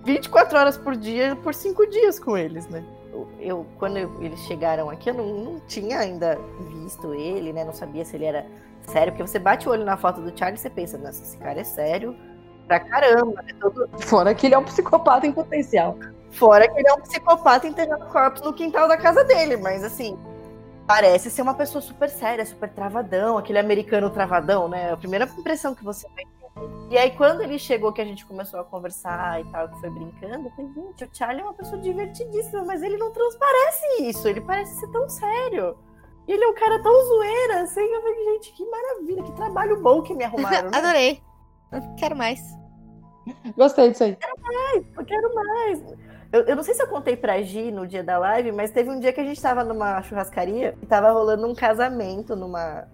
24 horas por dia por cinco dias com eles, né? Eu quando eu- eles chegaram aqui, eu não, não tinha ainda visto ele, né? Não sabia se ele era sério, porque você bate o olho na foto do Charlie e você pensa, nossa, esse cara é sério pra caramba, né? Todo- Fora que ele é um psicopata em potencial. Fora que ele é um psicopata enterrando corpos no quintal da casa dele, mas assim, parece ser uma pessoa super séria, super travadão, aquele americano travadão, né? A primeira impressão que você ter. E aí, quando ele chegou, que a gente começou a conversar e tal, que foi brincando, eu falei, gente, o Charlie é uma pessoa divertidíssima, mas ele não transparece isso, ele parece ser tão sério. E ele é um cara tão zoeira, assim, eu falei, gente, que maravilha, que trabalho bom que me arrumaram. né? Adorei. Quero mais. Gostei disso aí. Eu quero mais. Eu, eu não sei se eu contei pra Gi no dia da live, mas teve um dia que a gente tava numa churrascaria e tava rolando um casamento numa,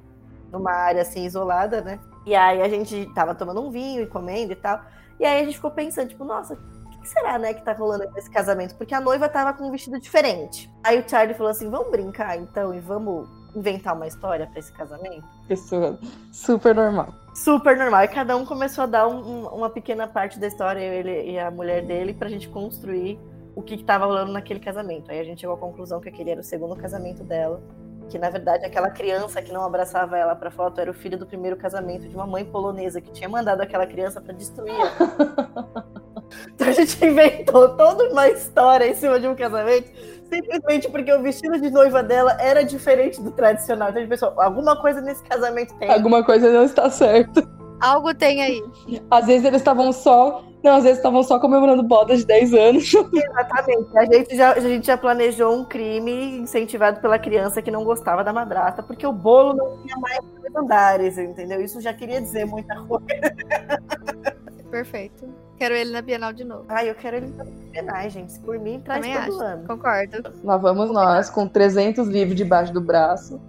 numa área assim isolada, né? E aí a gente tava tomando um vinho e comendo e tal. E aí a gente ficou pensando, tipo, nossa, o que será, né, que tá rolando nesse casamento? Porque a noiva tava com um vestido diferente. Aí o Charlie falou assim: vamos brincar então e vamos inventar uma história pra esse casamento? Pessoa super normal. super normal. E cada um começou a dar um- um- uma pequena parte da história, ele e a mulher dele, pra gente construir o que, que tava rolando naquele casamento. Aí a gente chegou à conclusão que aquele era o segundo casamento dela. Que na verdade aquela criança que não abraçava ela pra foto era o filho do primeiro casamento de uma mãe polonesa que tinha mandado aquela criança pra destruir. então a gente inventou toda uma história em cima de um casamento, simplesmente porque o vestido de noiva dela era diferente do tradicional. Então a gente pensou, alguma coisa nesse casamento tem. Alguma coisa não está certa. Algo tem aí. Às vezes eles estavam só. Não, às vezes estavam só comemorando bodas de 10 anos. Exatamente. A gente, já, a gente já planejou um crime incentivado pela criança que não gostava da madrasta, porque o bolo não tinha mais dois andares, entendeu? Isso já queria dizer muita coisa. Perfeito. Quero ele na Bienal de novo. Ai, eu quero ele pra penais, gente. Por mim, traz Também todo acho. ano. Concordo. Lá vamos nós, com 300 livros debaixo do braço.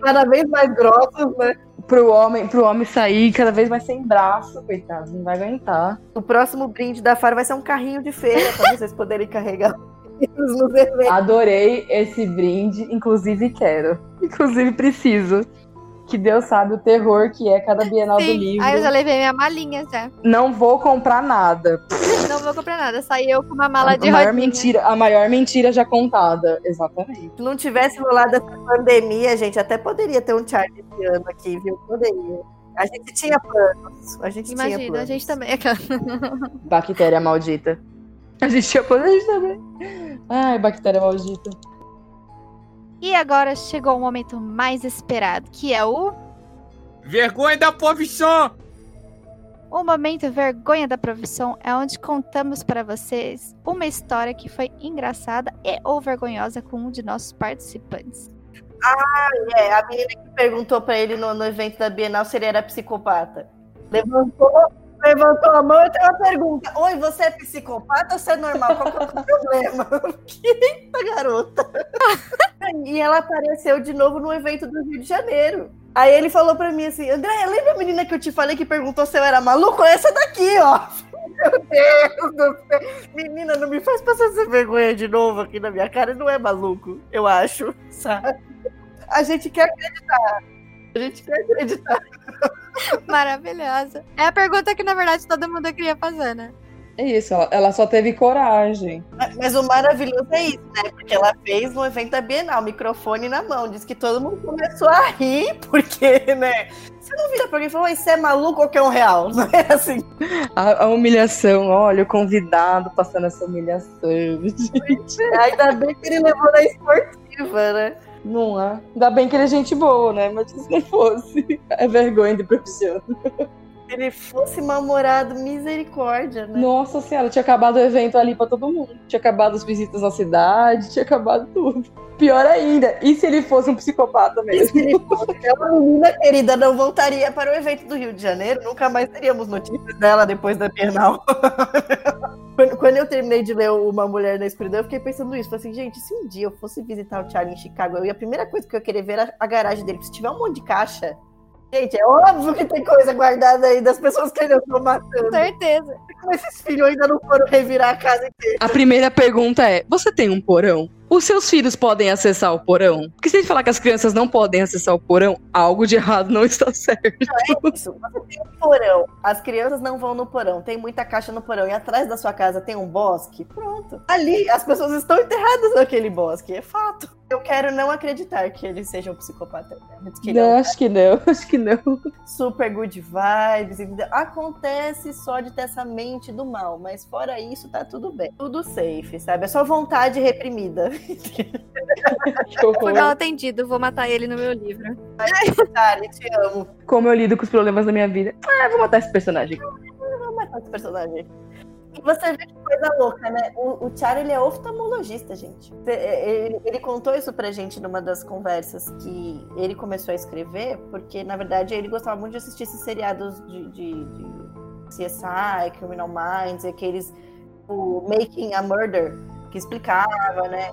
Cada vez mais grossos, né? Pro homem, pro homem sair cada vez mais sem braço, coitado. Não vai aguentar. O próximo brinde da Faro vai ser um carrinho de feira pra vocês poderem carregar. Adorei esse brinde, inclusive quero. Inclusive preciso. Que Deus sabe o terror que é cada Bienal do Sim. livro. Aí eu já levei minha malinha já. Não vou comprar nada. Não vou comprar nada. Saí eu com uma mala a de maior rodinha. mentira, a maior mentira já contada. Exatamente. Se não tivesse rolado essa pandemia, gente, até poderia ter um Charlie esse ano aqui, viu? Poderia. A gente tinha planos. A gente tinha Imagina, a planos. gente também. Bactéria maldita. A gente tinha poder também. Ai, bactéria maldita. E agora chegou o momento mais esperado, que é o Vergonha da profissão! O momento vergonha da profissão é onde contamos para vocês uma história que foi engraçada e ou vergonhosa com um de nossos participantes. É, a menina que perguntou pra ele no, no evento da Bienal se ele era psicopata. Levantou, levantou a mão e tem uma pergunta. Oi, você é psicopata ou você é normal? Qual que é o problema? Eita, garota. e ela apareceu de novo no evento do Rio de Janeiro. Aí ele falou pra mim assim, André, lembra a menina que eu te falei que perguntou se eu era maluco? Essa daqui, ó. Meu Deus do céu. Menina, não me faz passar essa vergonha de novo aqui na minha cara. Não é maluco, eu acho, sabe? A gente quer acreditar. A gente quer acreditar. Maravilhosa. É a pergunta que, na verdade, todo mundo queria fazer, né? É isso, ela, ela só teve coragem. Mas o maravilhoso é isso, né? Porque ela fez no evento da Bienal, microfone na mão. Diz que todo mundo começou a rir, porque, né? Você não vira pra alguém e fala, "Oi, você é maluco ou quer um real? Não é assim. A, a humilhação, olha, o convidado passando essa humilhação. Gente, Ainda bem que ele levou na esportiva, né? Não é? Ainda bem que ele é gente boa, né? Mas se não fosse, é vergonha de profissional. Se ele fosse mal-humorado, misericórdia, né? Nossa senhora, tinha acabado o evento ali pra todo mundo. Tinha acabado as visitas na cidade, tinha acabado tudo. Pior ainda, e se ele fosse um psicopata E mesmo? se ele fosse aquela menina querida, não voltaria para o evento do Rio de Janeiro, nunca mais teríamos notícias dela depois da Bienal. quando, quando eu terminei de ler Uma Mulher na Escuridão, eu fiquei pensando isso. Falei assim, gente, se um dia eu fosse visitar o Charlie em Chicago, eu ia, a primeira coisa que eu ia querer ver era a garagem dele. Se tiver um monte de caixa, gente, é óbvio que tem coisa guardada aí das pessoas que ainda estão matando. Certeza. Como esses filhos ainda não foram revirar a casa inteira. A primeira pergunta é: você tem um porão? Os seus filhos podem acessar o porão? Porque se a gente falar que as crianças não podem acessar o porão, algo de errado não está certo. Isso. Você tem um porão, as crianças não vão no porão, tem muita caixa no porão e atrás da sua casa tem um bosque, pronto. Ali, as pessoas estão enterradas naquele bosque, é fato. Eu quero não acreditar que ele seja um psicopata. Que é um Não, acho que não, acho que não. super good vibes. Acontece só de ter essa mente do mal, mas fora isso, tá tudo bem. Tudo safe, sabe? É só vontade reprimida. Fui mal atendido, vou matar ele no meu livro. Tari, te amo. Como eu lido com os problemas da minha vida. Ah, vou matar esse personagem. Vou matar esse personagem. E você vê que coisa louca, né? O, o Charlie, ele é oftalmologista, gente. Ele, ele contou isso pra gente numa das conversas que ele começou a escrever, porque, na verdade, ele gostava muito de assistir esses seriados de, de, de CSI, Criminal Minds, aqueles o Making a Murder, que explicava, né?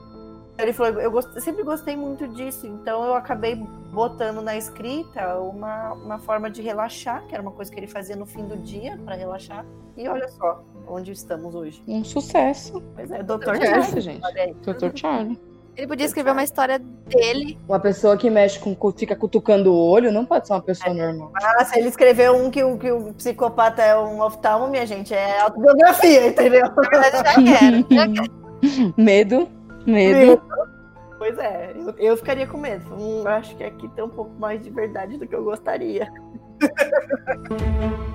Ele falou, eu gost- sempre gostei muito disso, então eu acabei botando na escrita uma, uma forma de relaxar, que era uma coisa que ele fazia no fim do dia para relaxar. E olha só onde estamos hoje. Um sucesso. Pois é, Dr. Sucesso, Charlie, gente. aí. Dr. Charlie. Ele podia escrever uma história dele. Uma pessoa que mexe com. fica cutucando o olho não pode ser uma pessoa normal. Ah, se ele escreveu um que, o- que o psicopata é um oftalmo, minha gente, é autobiografia, entendeu? Na verdade, já quero. Já quero. Medo, medo. Pois é, eu, eu ficaria com medo. Hum, acho que aqui tem um pouco mais de verdade do que eu gostaria.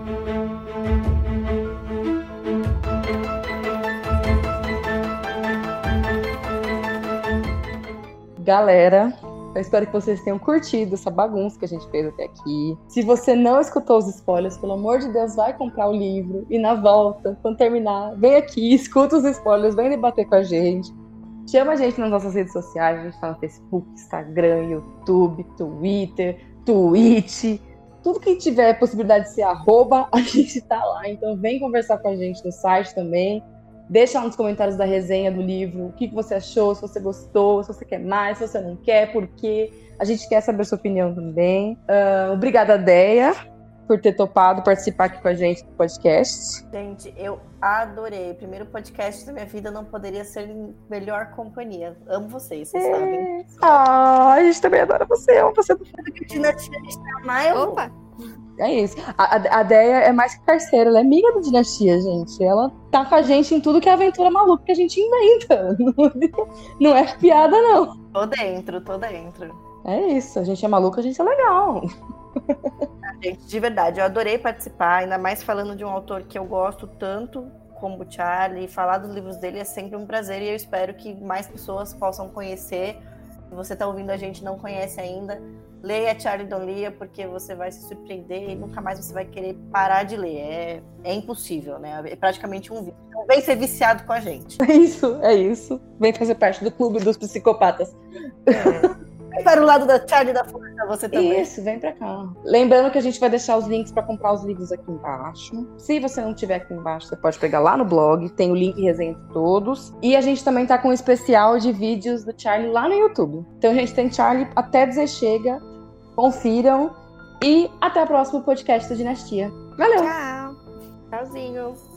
Galera, eu espero que vocês tenham curtido essa bagunça que a gente fez até aqui. Se você não escutou os spoilers, pelo amor de Deus, vai comprar o livro e na volta, quando terminar, vem aqui, escuta os spoilers, vem debater com a gente. Chama a gente nas nossas redes sociais, a gente tá no Facebook, Instagram, YouTube, Twitter, Twitch. Tudo que tiver possibilidade de ser arroba, a gente tá lá. Então vem conversar com a gente no site também. Deixa lá nos comentários da resenha do livro o que você achou, se você gostou, se você quer mais, se você não quer, por quê. A gente quer saber sua opinião também. Ah, obrigada, Deia, por ter topado participar aqui com a gente do podcast. Gente, eu adorei. Primeiro podcast da minha vida não poderia ser em melhor companhia. Amo vocês, vocês sabem. Ah, a gente também adora você, ama você. Tina Tia está mais. Opa! É isso. A, a, a Deia é mais que parceira, ela é amiga da dinastia, gente. Ela tá com a gente em tudo que é aventura maluca que a gente inventa. Não é piada, não. Tô dentro, tô dentro. É isso, a gente é maluca, a gente é legal. Gente, de verdade, eu adorei participar, ainda mais falando de um autor que eu gosto tanto como o Charlie. Falar dos livros dele é sempre um prazer e eu espero que mais pessoas possam conhecer. Se você está ouvindo a gente e não conhece ainda, leia Charlie Don Lia, porque você vai se surpreender e nunca mais você vai querer parar de ler. É, é impossível, né? É praticamente um vício. Então vem ser viciado com a gente. É isso, é isso. Vem fazer parte do clube dos psicopatas. Vem para o lado da Charlie da Força, você também. Isso, vem pra cá. Lembrando que a gente vai deixar os links pra comprar os livros aqui embaixo. Se você não tiver aqui embaixo, você pode pegar lá no blog, tem o link e resenha de todos. E a gente também tá com um especial de vídeos do Charlie lá no YouTube. Então a gente tem Charlie até dizer chega. Confiram. E até o próximo podcast da Dinastia. Valeu! Tchau! Tchauzinho.